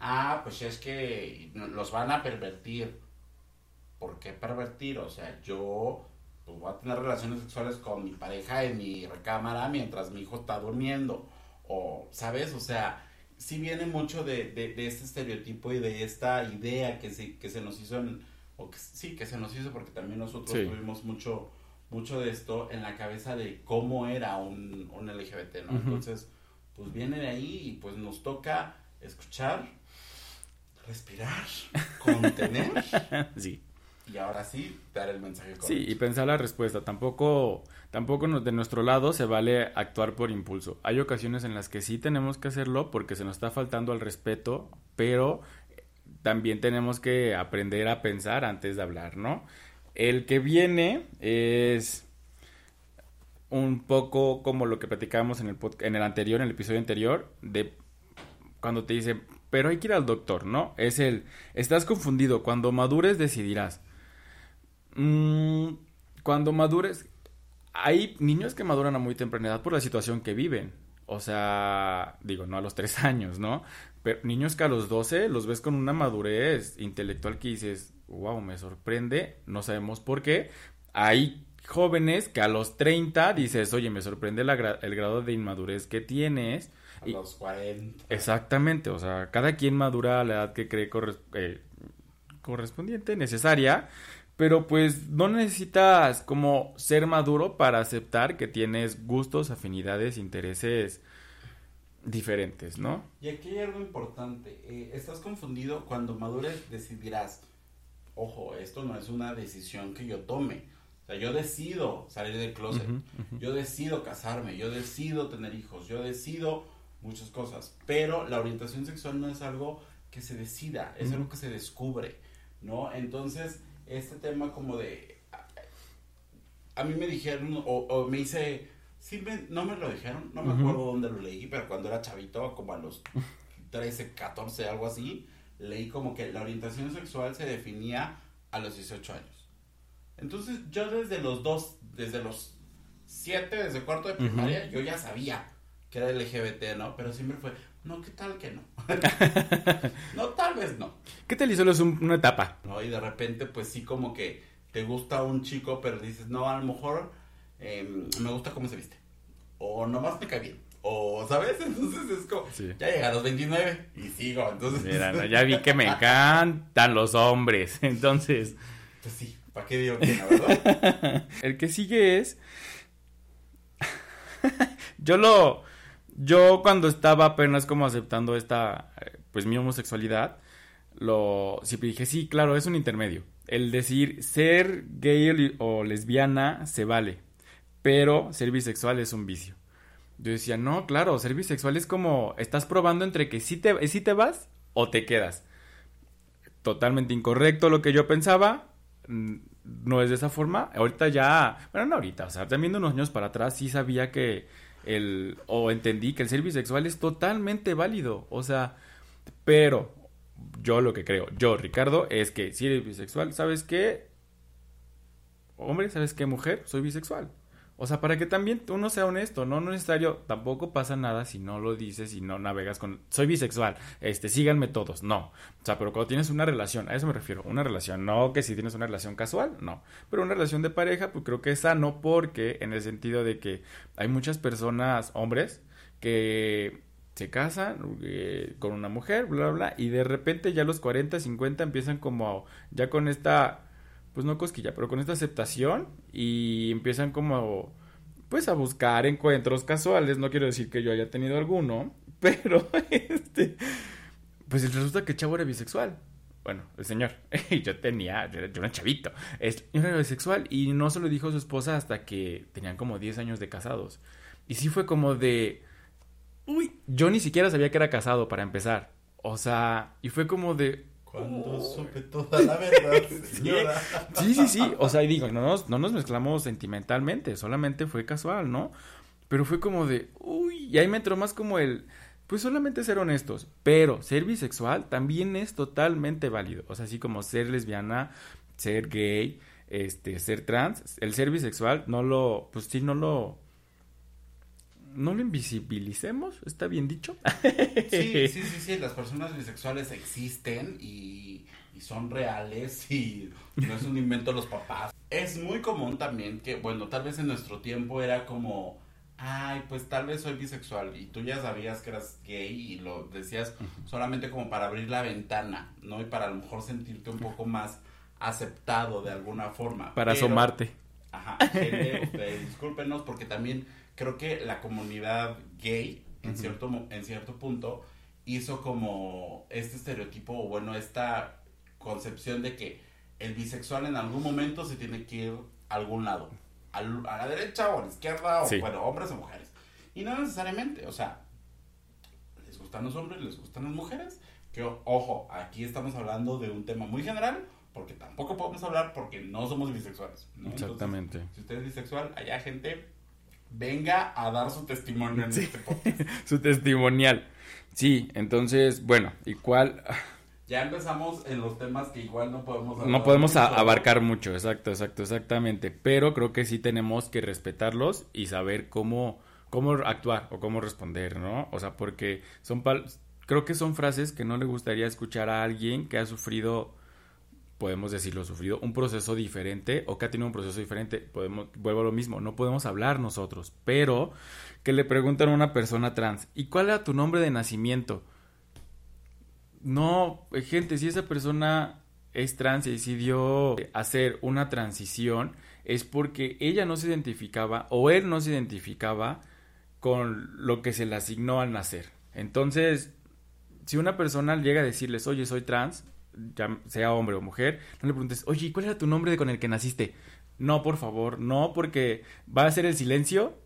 Ah, pues es que los van a pervertir. ¿Por qué pervertir? O sea, yo pues, voy a tener relaciones sexuales con mi pareja en mi recámara mientras mi hijo está durmiendo. O, ¿sabes? O sea, sí viene mucho de, de, este estereotipo y de esta idea que se, que se nos hizo en, o que, sí, que se nos hizo porque también nosotros tuvimos mucho, mucho de esto en la cabeza de cómo era un, un LGBT, ¿no? Entonces, pues viene de ahí y pues nos toca escuchar, respirar, contener. sí. Y ahora sí, dar el mensaje correcto. Sí, y pensar la respuesta. Tampoco, tampoco de nuestro lado se vale actuar por impulso. Hay ocasiones en las que sí tenemos que hacerlo porque se nos está faltando al respeto, pero también tenemos que aprender a pensar antes de hablar, ¿no? El que viene es un poco como lo que platicábamos en el, en el anterior, en el episodio anterior, de cuando te dice, pero hay que ir al doctor, ¿no? Es el, estás confundido, cuando madures decidirás. Mm, cuando madures, hay niños que maduran a muy temprana edad por la situación que viven. O sea, digo, no a los tres años, ¿no? Pero niños que a los 12 los ves con una madurez intelectual que dices, wow, me sorprende, no sabemos por qué. Hay jóvenes que a los 30 dices, oye, me sorprende el grado de inmadurez que tienes. A los 40. Exactamente, o sea, cada quien madura a la edad que cree eh, correspondiente, necesaria, pero pues no necesitas como ser maduro para aceptar que tienes gustos, afinidades, intereses diferentes, ¿no? Y aquí hay algo importante. Eh, estás confundido cuando madures decidirás, ojo, esto no es una decisión que yo tome. O sea, yo decido salir del closet, yo decido casarme, yo decido tener hijos, yo decido muchas cosas. Pero la orientación sexual no es algo que se decida, es algo que se descubre, ¿no? Entonces, este tema como de... A mí me dijeron, o, me hice... Sí, no me lo dijeron, no me acuerdo dónde lo leí, pero cuando era chavito, como a los 13, 14, algo así, leí como que la orientación sexual se definía a los 18 años. Entonces yo desde los dos, desde los 7, desde cuarto de primaria, yo ya sabía que era LGBT, ¿no? Pero siempre fue, no, ¿qué tal que no? no, tal vez no. ¿Qué tal y solo es una etapa? ¿No? Y de repente, pues sí, como que te gusta un chico, pero dices, no, a lo mejor em, me gusta cómo se viste. O nomás me cae bien. O, ¿sabes? Entonces es como, ya llega a los 29 y sigo. Entonces, Mira, ya vi que me encantan los hombres. Entonces, pues sí, ¿para qué digo que no, verdad? El que sigue es. Yo lo yo cuando estaba apenas como aceptando esta, pues mi homosexualidad, lo siempre dije, sí, claro, es un intermedio. El decir ser gay o lesbiana se vale, pero ser bisexual es un vicio. Yo decía, no, claro, ser bisexual es como, estás probando entre que sí te, sí te vas o te quedas. Totalmente incorrecto lo que yo pensaba, mm, no es de esa forma. Ahorita ya, bueno, no ahorita, o sea, también unos años para atrás sí sabía que el, o entendí que el ser bisexual es totalmente válido, o sea, pero yo lo que creo, yo Ricardo, es que si eres bisexual, ¿sabes qué? Hombre, ¿sabes qué mujer? Soy bisexual. O sea, para que también uno sea honesto, no, no es necesario, tampoco pasa nada si no lo dices y no navegas con, soy bisexual, este, síganme todos, no. O sea, pero cuando tienes una relación, a eso me refiero, una relación, no que si tienes una relación casual, no. Pero una relación de pareja, pues creo que es sano porque en el sentido de que hay muchas personas, hombres, que se casan eh, con una mujer, bla, bla, bla, y de repente ya los 40, 50 empiezan como ya con esta pues no cosquilla, pero con esta aceptación y empiezan como pues a buscar encuentros casuales, no quiero decir que yo haya tenido alguno, pero este pues resulta que el chavo era bisexual. Bueno, el señor, yo tenía, yo era, chavito, yo era bisexual y no se lo dijo a su esposa hasta que tenían como 10 años de casados. Y sí fue como de, uy, yo ni siquiera sabía que era casado para empezar. O sea, y fue como de... Cuando supe toda la verdad, señora. sí, sí, sí. O sea, y digo, no nos, no nos mezclamos sentimentalmente, solamente fue casual, ¿no? Pero fue como de, uy, y ahí me entró más como el, pues solamente ser honestos, pero ser bisexual también es totalmente válido. O sea, así como ser lesbiana, ser gay, este, ser trans, el ser bisexual no lo, pues sí, no lo, no lo invisibilicemos, ¿está bien dicho? Sí, sí, sí, sí, las personas bisexuales existen y, y, son reales y no es un invento de los papás. Es muy común también que, bueno, tal vez en nuestro tiempo era como, ay, pues tal vez soy bisexual y tú ya sabías que eras gay y lo decías solamente como para abrir la ventana, ¿no? Y para a lo mejor sentirte un poco más aceptado de alguna forma. Para asomarte. Ajá, discúlpenos porque también creo que la comunidad gay, en, cierto, en cierto punto, hizo como este estereotipo, o bueno, esta concepción de que el bisexual en algún momento se tiene que ir a algún lado, a la derecha o a la izquierda, o bueno, hombres o mujeres. Y no necesariamente, o sea, les gustan los hombres, les gustan las mujeres, que ojo, aquí estamos hablando de un tema muy general, porque tampoco podemos hablar porque no somos bisexuales. Exactamente. si usted es bisexual, allá gente, venga a dar su testimonio en este podcast. su testimonial. Sí, entonces, bueno, ¿y cuál? Ya empezamos en los temas que igual no podemos No podemos abarcar mucho, exacto, exacto, exactamente. Pero creo que sí tenemos que respetarlos y saber cómo, cómo actuar o cómo responder, ¿no? O sea, porque son creo que son frases que no le gustaría escuchar a alguien que ha sufrido podemos decirlo, sufrido un proceso diferente o que ha tenido un proceso diferente, podemos, vuelvo a lo mismo, no podemos hablar nosotros, pero que le preguntan a una persona trans, ¿y cuál era tu nombre de nacimiento? No, eh, gente, si esa persona es trans y decidió hacer una transición, es porque ella no se identificaba o él no se identificaba con lo que se le asignó al nacer. Entonces, si una persona llega a decirles, oye, soy trans, ya sea hombre o mujer, no le preguntes, oye, ¿cuál era tu nombre con el que naciste? No, por favor, no, porque va a ser el silencio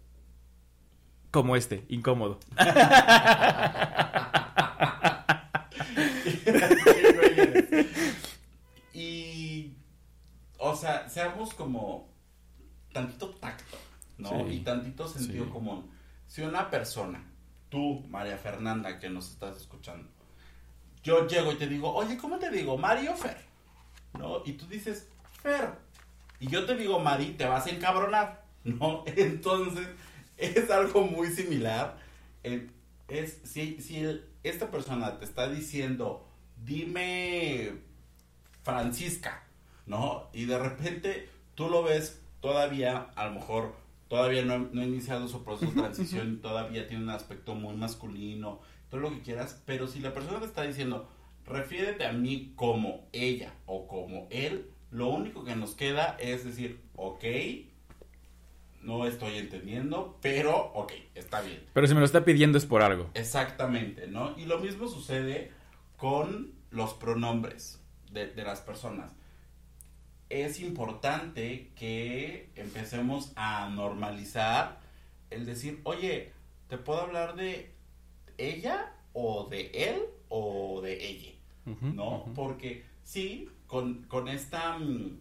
como este, incómodo. y, o sea, seamos como tantito tacto, ¿no? y tantito sentido común. Si una persona, tú, María Fernanda, que nos estás escuchando, yo llego y te digo, oye, ¿cómo te digo? Mario Fer. ¿No? Y tú dices, Fer. Y yo te digo, Mari, te vas a encabronar. ¿No? Entonces, es algo muy similar. es, si, si esta persona te está diciendo, dime Francisca, ¿no? Y de repente tú lo ves todavía, a lo mejor todavía no, no ha iniciado su proceso de transición, todavía tiene un aspecto muy masculino, todo lo que quieras, pero si la persona te está diciendo, refiérete a mí como ella o como él, lo único que nos queda es decir, ok, no estoy entendiendo, pero ok, está bien. Pero si me lo está pidiendo es por algo. Exactamente, ¿no? Y lo mismo sucede con los pronombres de, de las personas. Es importante que empecemos a normalizar el decir, oye, te puedo hablar de ella o de él o de ella, ¿no? Porque sí, con, con esta mm,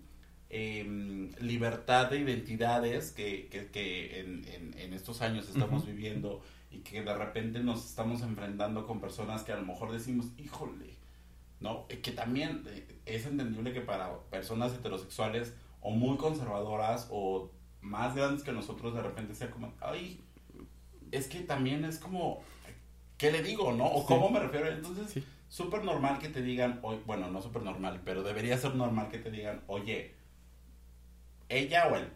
em, libertad de identidades que, que, que en, en, estos años estamos viviendo y que de repente nos estamos enfrentando con personas que a lo mejor decimos, híjole, ¿no? Que también eh, es entendible que para personas heterosexuales o muy conservadoras o más grandes que nosotros de repente sea como, ay, es que también es como ¿qué le digo, no? O cómo me refiero. Entonces, súper normal que te digan, bueno, no súper normal, pero debería ser normal que te digan, oye, ella o él.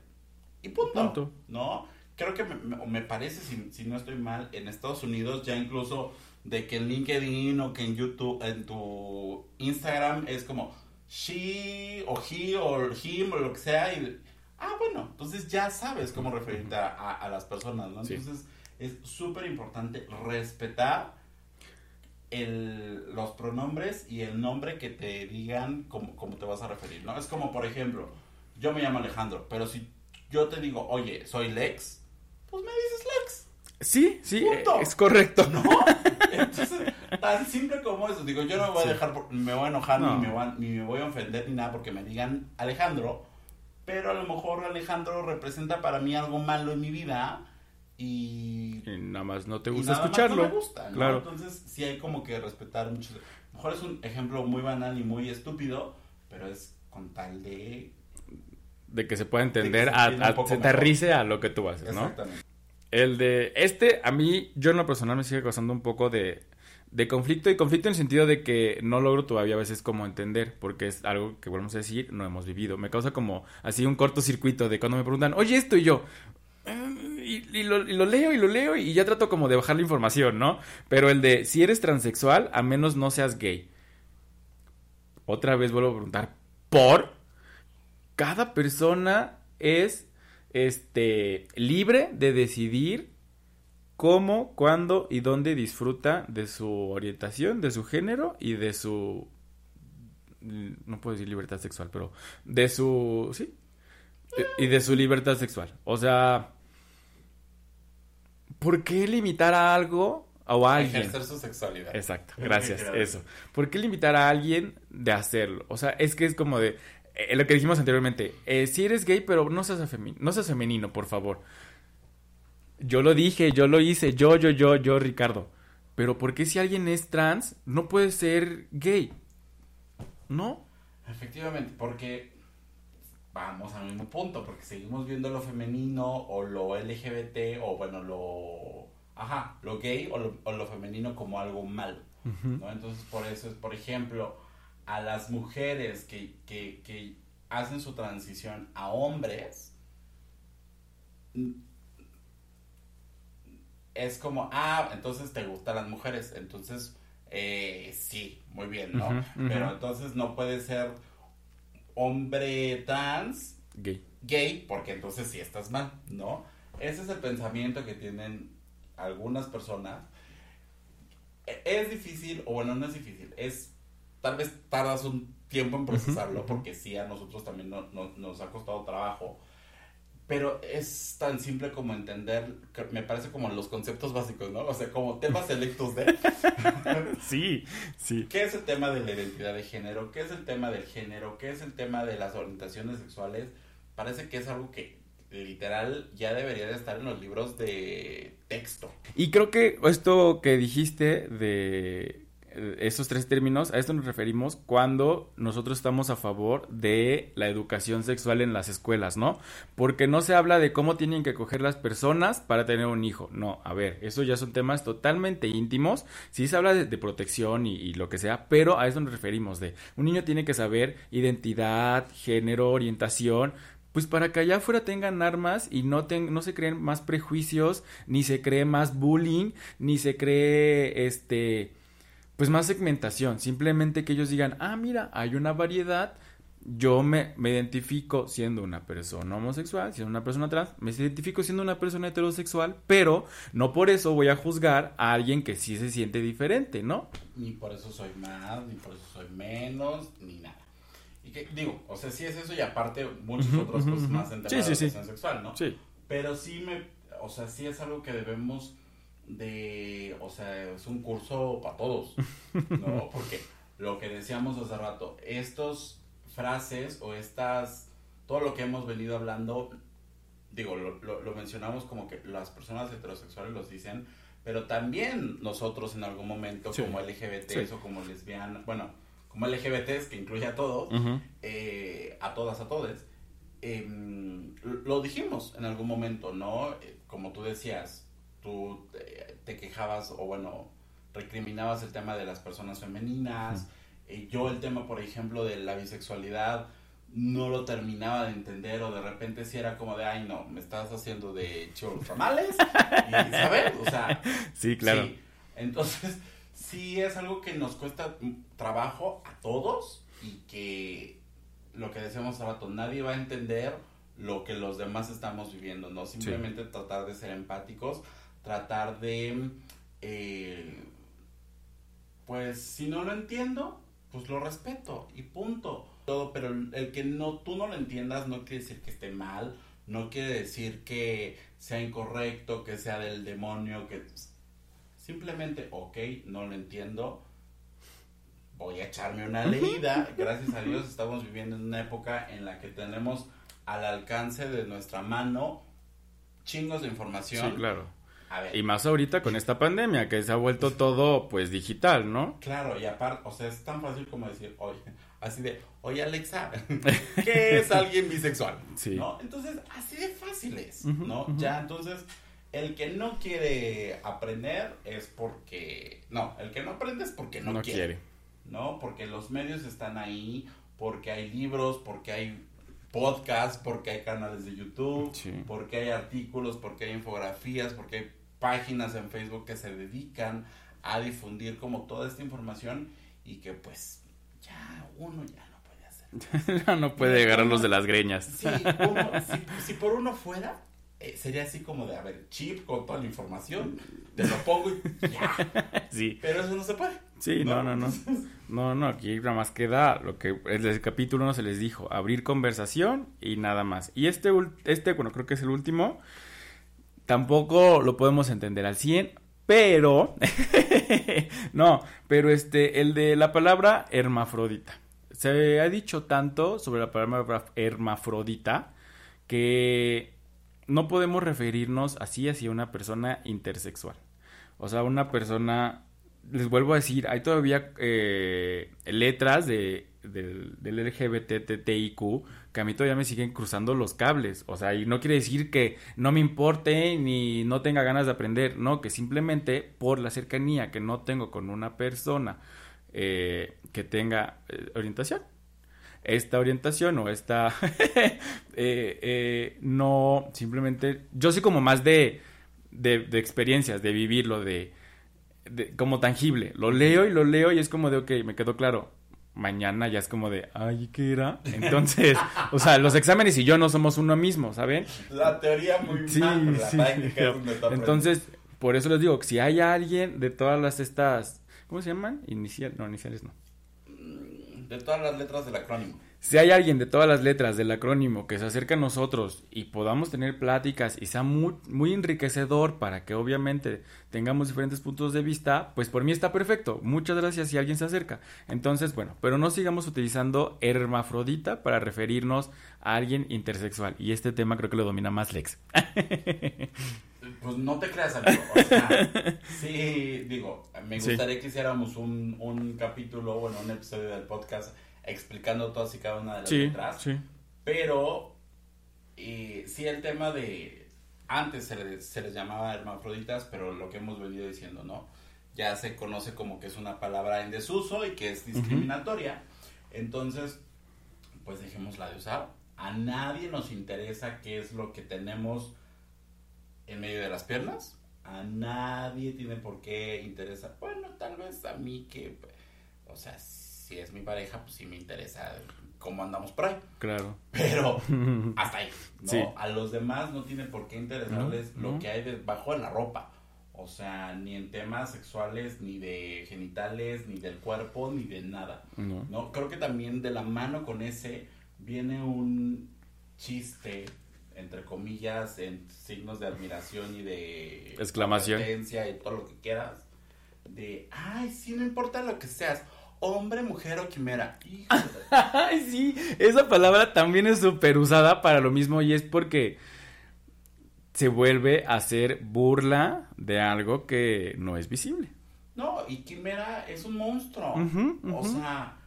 Y punto. ¿No? Creo que me, parece, si, si, no estoy mal, en Estados Unidos ya incluso de que en LinkedIn o que en YouTube, en tu Instagram es como she o he o him o lo que sea. Y, ah, bueno, entonces ya sabes cómo referirte a, a, las personas, ¿no? Entonces es súper importante respetar el, los pronombres y el nombre que te digan como, como te vas a referir, ¿no? Es como, por ejemplo, yo me llamo Alejandro, pero si yo te digo, oye, soy Lex, pues me dices Lex. Sí, sí, es correcto. ¿No? Entonces, Tan simple como eso. Digo, yo no me voy a dejar, me voy a enojar ni, me voy a, ni me voy a ofender ni nada porque me digan Alejandro. Pero a lo mejor Alejandro representa para mí algo malo en mi vida y, nada más no te gusta escucharlo. me gusta, Claro. Entonces sí hay como que respetar mucho. A lo mejor es un ejemplo muy banal y muy estúpido, pero es con tal de... De que se pueda entender, a, se te aterrice a lo que tú haces, ¿no? Exactamente. El de este, a mí, yo en lo personal me sigue causando un poco de, de conflicto y conflicto en el sentido de que no logro todavía a veces como entender, porque es algo que volvemos a decir, no hemos vivido. Me causa como así un cortocircuito de cuando me preguntan, oye, esto y yo. Eh, y, lo, lo, leo y lo leo y ya trato como de bajar la información, ¿no? Pero el de si eres transexual, a menos no seas gay. Otra vez vuelvo a preguntar, ¿por? Cada persona es este, libre de decidir cómo, cuándo y dónde disfruta de su orientación, de su género y de su... No puedo decir libertad sexual, pero de su... Sí. Y de su libertad sexual. O sea... ¿Por qué limitar a algo o a alguien? Ejercer su sexualidad. Exacto, gracias, eso. ¿Por qué limitar a alguien de hacerlo? O sea, es que es como de eh, lo que dijimos anteriormente, eh, si eres gay, pero no seas, no seas femenino, por favor. Yo lo dije, yo lo hice, yo, yo, yo, yo, Ricardo. Pero ¿por qué si alguien es trans no puede ser gay? ¿No? Efectivamente, porque vamos al mismo punto, porque seguimos viendo lo femenino o lo LGBT o bueno, lo... Ajá, lo gay o lo, femenino como algo mal. ¿no? Entonces, por eso es, por ejemplo, a las mujeres que, que, que hacen su transición a hombres, es como, ah, entonces te gustan las mujeres, entonces eh, sí, muy bien, ¿no? Pero entonces no puede ser hombre trans gay. gay, porque entonces sí estás mal, ¿no? Ese es el pensamiento que tienen algunas personas. E, es difícil, o bueno, no es difícil, es tal vez tardas un tiempo en procesarlo, porque sí, a nosotros también nos ha costado trabajo. Pero es tan simple como entender, me parece como los conceptos básicos, ¿no? O sea, como temas selectos de... sí, sí. ¿Qué es el tema de la identidad de género? ¿Qué es el tema del género? ¿Qué es el tema de las orientaciones sexuales? Parece que es algo que literal ya debería de estar en los libros de texto. Y creo que esto que dijiste de esos tres términos, a esto nos referimos cuando nosotros estamos a favor de la educación sexual en las escuelas, ¿no? Porque no se habla de cómo tienen que coger las personas para tener un hijo. No, a ver, eso ya son temas totalmente íntimos. Sí se habla de, protección y, lo que sea, pero a eso nos referimos de un niño tiene que saber identidad, género, orientación, pues para que allá afuera tengan armas y no, no se creen más prejuicios, ni se cree más bullying, ni se cree este pues más segmentación, simplemente que ellos digan, ah, mira, hay una variedad, yo me, me, identifico siendo una persona homosexual, siendo una persona trans, me identifico siendo una persona heterosexual, pero no por eso voy a juzgar a alguien que sí se siente diferente, ¿no? Ni por eso soy más, ni por eso soy menos, ni nada. Y que digo, o sea, sí es eso y aparte muchas otras cosas más en tema de sexual, ¿no? Sí. Pero sí me, o sea, sí es algo que debemos de, o sea, es un curso para todos, ¿no? Porque lo que decíamos hace rato, estos frases o estas, todo lo que hemos venido hablando, digo, lo, lo, mencionamos como que las personas heterosexuales los dicen, pero también nosotros en algún momento como LGBTs o como lesbianas, bueno, como LGBTs que incluye a todos, eh, a todas, a todos, em, lo dijimos en algún momento, ¿no? Eh, como tú decías, tú te, quejabas o bueno, recriminabas el tema de las personas femeninas. Eh, yo el tema, por ejemplo, de la bisexualidad no lo terminaba de entender o de repente si era como de, ay no, me estás haciendo de churros tamales y, ¿sabes? O sea, sí, claro. Entonces, sí es algo que nos cuesta trabajo a todos y que lo que decíamos hace rato, nadie va a entender lo que los demás estamos viviendo, ¿no? Simplemente tratar de ser empáticos tratar de, eh, pues si no lo entiendo, pues lo respeto y punto. Todo, pero el que no, tú no lo entiendas no quiere decir que esté mal, no quiere decir que sea incorrecto, que sea del demonio, que Simplemente, ok, no lo entiendo, voy a echarme una leída. Gracias a Dios estamos viviendo en una época en la que tenemos al alcance de nuestra mano chingos de información. Sí, claro. Y más ahorita con esta pandemia, que se ha vuelto todo, pues, digital, ¿no? Claro, y aparte, o sea, es tan fácil como decir, oye, así de, oye, Alexa, ¿qué es alguien bisexual? Sí. ¿No? Entonces, así de fácil es, ¿no? Ya, entonces, el que no quiere aprender es porque, no, el que no aprende es porque no, quiere. ¿no? Porque los medios están ahí, porque hay libros, porque hay podcasts, porque hay canales de YouTube, porque hay artículos, porque hay infografías, porque hay páginas en Facebook que se dedican a difundir como toda esta información y que pues ya uno ya no puede hacer. no puede agarrarlos de las greñas. Sí, si, por uno fuera, eh, sería así como de, a ver, chip con toda la información, te lo pongo y ya. Sí. Pero eso no se puede. Sí, no, no, no. No, no, aquí nada más queda lo que el capítulo no se les dijo, abrir conversación y nada más. Y este, este, bueno, creo que es el último, tampoco lo podemos entender al 100, pero, no, pero este, el de la palabra hermafrodita. Se ha dicho tanto sobre la palabra hermafrodita que no podemos referirnos así hacia una persona intersexual. O sea, una persona, les vuelvo a decir, hay todavía eh, letras de, del, del LGBTTIQ que a mí todavía me siguen cruzando los cables. O sea, y no quiere decir que no me importe ni no tenga ganas de aprender, no, que simplemente por la cercanía que no tengo con una persona eh, que tenga eh, orientación. Esta orientación o esta eh, no simplemente yo soy como más de, de, experiencias, de vivirlo, de, como tangible. Lo leo y lo leo y es como de, ok, me quedó claro mañana ya es como de, ay, ¿qué era? Entonces, o sea, los exámenes y yo no somos uno mismo, ¿saben? La teoría muy sí, sí. Entonces, por eso les digo, si hay alguien de todas las estas, ¿cómo se llaman? Inicial, no, iniciales no. De todas las letras del acrónimo si hay alguien de todas las letras del acrónimo que se acerque a nosotros y podamos tener pláticas y sea muy, muy, enriquecedor para que obviamente tengamos diferentes puntos de vista, pues por mí está perfecto. Muchas gracias si alguien se acerca. Entonces, bueno, pero no sigamos utilizando hermafrodita para referirnos a alguien intersexual. Y este tema creo que lo domina más Lex. Pues no te creas, amigo. O sea, sí, digo, me gustaría que hiciéramos un, un capítulo, bueno, un episodio del podcast explicando todas y cada una de las letras. Pero eh, sí el tema de antes se les, se les llamaba hermafroditas, pero lo que hemos venido diciendo, ¿no? Ya se conoce como que es una palabra en desuso y que es discriminatoria. Entonces, pues dejémosla de usar. A nadie nos interesa qué es lo que tenemos en medio de las piernas. A nadie tiene por qué interesar. Bueno, tal vez a mí que, o sea, si es mi pareja, pues sí me interesa cómo andamos por ahí. Claro. Pero hasta ahí, ¿no? A los demás no tiene por qué interesarles lo que hay debajo de la ropa. O sea, ni en temas sexuales, ni de genitales, ni del cuerpo, ni de nada. No. Creo que también de la mano con ese viene un chiste, entre comillas, en signos de admiración y de... Exclamación. Y todo lo que quieras. De, ay, sí, no importa lo que seas hombre, mujer o quimera. Ay, sí, esa palabra también es súper usada para lo mismo y es porque se vuelve a hacer burla de algo que no es visible. No, y quimera es un monstruo. O sea,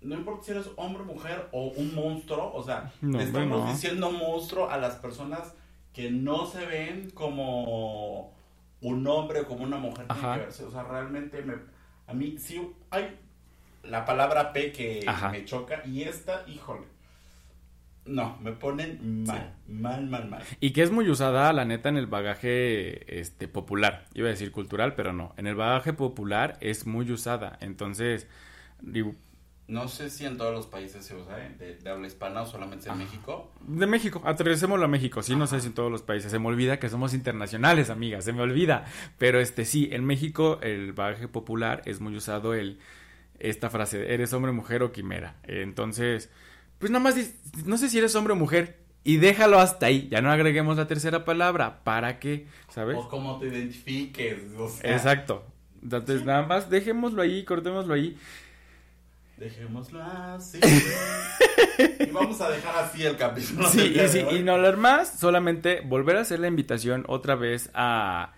no importa si eres hombre, mujer o un monstruo, o sea, le estamos diciendo monstruo a las personas que no se ven como un hombre o como una mujer. O sea, realmente me, a mí sí hay la palabra P que me choca y esta, híjole. No, me ponen mal, mal, mal, mal. Y que es muy usada, la neta, en el bagaje este, popular. Iba a decir cultural, pero no. En el bagaje popular es muy usada. Entonces, no sé si en todos los países se usa, ¿eh? de, habla hispana o solamente en México. De México, aterricémoslo a México. Sí, no sé si en todos los países. Se me olvida que somos internacionales, amigas, se me olvida. Pero este sí, en México el bagaje popular es muy usado el esta frase, eres hombre, mujer o quimera. Entonces, pues nada más, no sé si eres hombre o mujer. y déjalo hasta ahí. Ya no agreguemos la tercera palabra. ¿Para qué? ¿Sabes? O cómo te identifiques. Exacto. Entonces, nada más dejémoslo ahí, cortémoslo ahí. Dejémoslo así. y vamos a dejar así el capítulo. Sí, y, sí, y no hablar más, solamente volver a hacer la invitación otra vez a,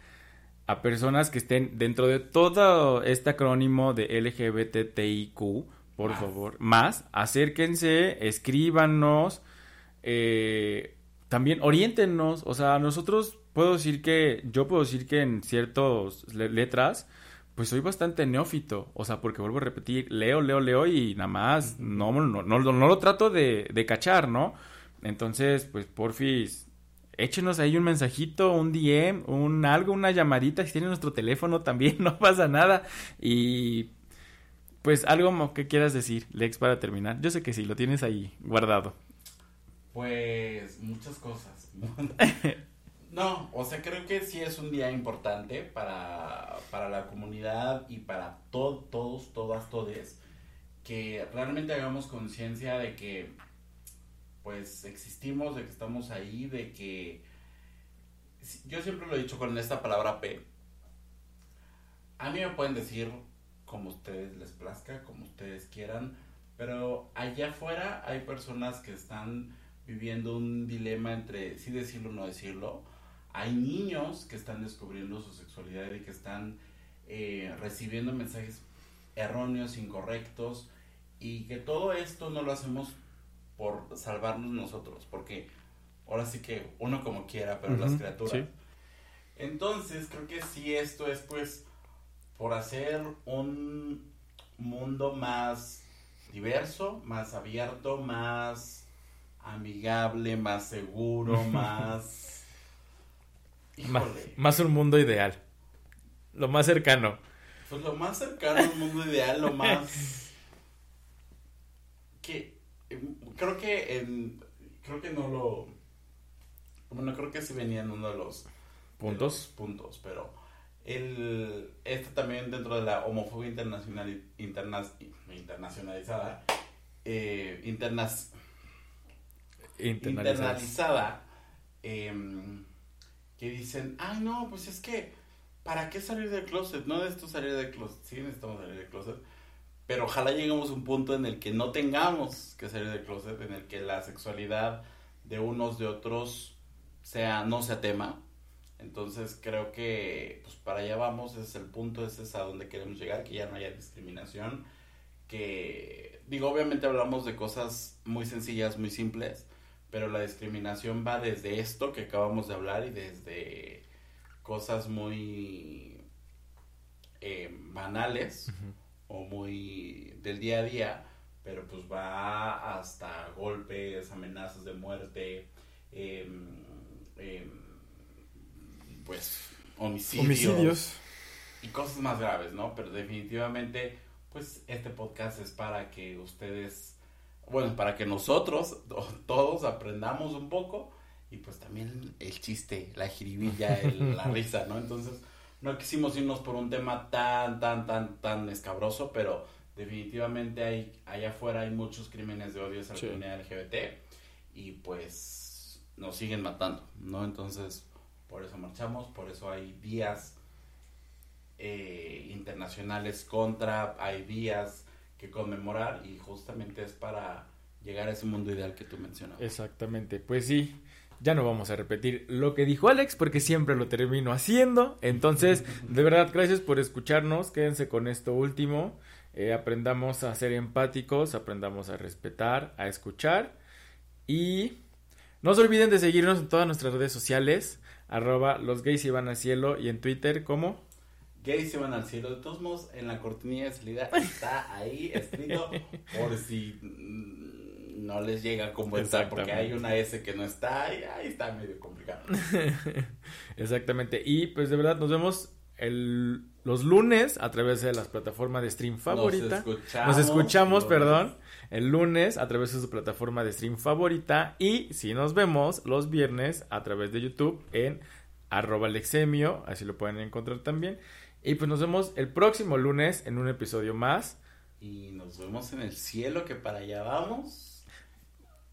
a personas que estén dentro de todo este acrónimo de LGBTIQ, por favor, más, acérquense, escríbanos, eh, también oriéntenos, o sea, nosotros puedo decir que, yo puedo decir que en ciertas letras, pues soy bastante neófito, o sea, porque vuelvo a repetir, leo, leo, leo y nada más no, no, no, no lo trato de, de, cachar, ¿no? Entonces, pues porfis, échenos ahí un mensajito, un DM, un algo, una llamadita, si tienen nuestro teléfono también, no pasa nada. Y pues algo que quieras decir, Lex, para terminar. Yo sé que sí, lo tienes ahí guardado. Pues muchas cosas. No, o sea, creo que sí es un día importante para, para la comunidad y para todos, todas, todes, que realmente hagamos conciencia de que, pues, existimos, de que estamos ahí, de que, yo siempre lo he dicho con esta palabra P, a mí me pueden decir como ustedes les plazca, como ustedes quieran, pero allá afuera hay personas que están viviendo un dilema entre sí decirlo o no decirlo. Hay niños que están descubriendo su sexualidad y que están eh, recibiendo mensajes erróneos, incorrectos, y que todo esto no lo hacemos por salvarnos nosotros, porque ahora sí que uno como quiera, pero las criaturas. Entonces, creo que sí, esto es pues por hacer un mundo más diverso, más abierto, más amigable, más seguro, más más, un mundo ideal. Lo más cercano. Pues lo más cercano al mundo ideal, lo más. que. Em, creo que en. Creo que no lo. Bueno, creo que sí venía en uno de los. Puntos. puntos, pero. El, este también dentro de la homofobia internacional, interna, internacionalizada. Eh, internas, internalizada. Eh, que dicen, ay no, pues es que, ¿para qué salir del closet? No necesito salir del closet, sí necesitamos salir del closet, pero ojalá lleguemos a un punto en el que no tengamos que salir del closet, en el que la sexualidad de unos de otros sea, no sea tema. Entonces creo que pues para allá vamos, ese es el punto, ese es a donde queremos llegar, que ya no haya discriminación, que digo, obviamente hablamos de cosas muy sencillas, muy simples, pero la discriminación va desde esto que acabamos de hablar y desde cosas muy eh, banales o muy del día a día, pero pues va hasta golpes, amenazas de muerte, em, pues homicidios, homicidios y cosas más graves, ¿no? Pero definitivamente, pues este podcast es para que ustedes bueno, para que nosotros todos aprendamos un poco y pues también el chiste, la jiribilla, la risa, ¿no? Entonces, no quisimos irnos por un tema tan, tan, tan, tan escabroso, pero definitivamente hay, allá afuera hay muchos crímenes de odio a la comunidad LGBT y pues nos siguen matando, ¿no? Entonces, por eso marchamos, por eso hay días eh, internacionales contra, hay días que conmemorar y justamente es para llegar a ese mundo ideal que tú mencionabas. Exactamente, pues sí, ya no vamos a repetir lo que dijo Alex porque siempre lo termino haciendo. Entonces, de verdad, gracias por escucharnos, quédense con esto último, eh, aprendamos a ser empáticos, aprendamos a respetar, a escuchar y no se olviden de seguirnos en todas nuestras redes sociales, arroba los gays iban al cielo y en Twitter como gays van al cielo. De todos modos, en la cortinilla de salida está ahí escrito por si no les llega a convencer porque hay una S que no está y ahí está medio complicado. Exactamente. Y pues de verdad nos vemos el, los lunes a través de las plataformas de stream favorita. Nos escuchamos, nos escuchamos perdón, el lunes a través de su plataforma de stream favorita y si nos vemos los viernes a través de YouTube en arroba lexemio, así lo pueden encontrar también. Y pues nos vemos el próximo lunes en un episodio más. Y nos vemos en el cielo, que para allá vamos.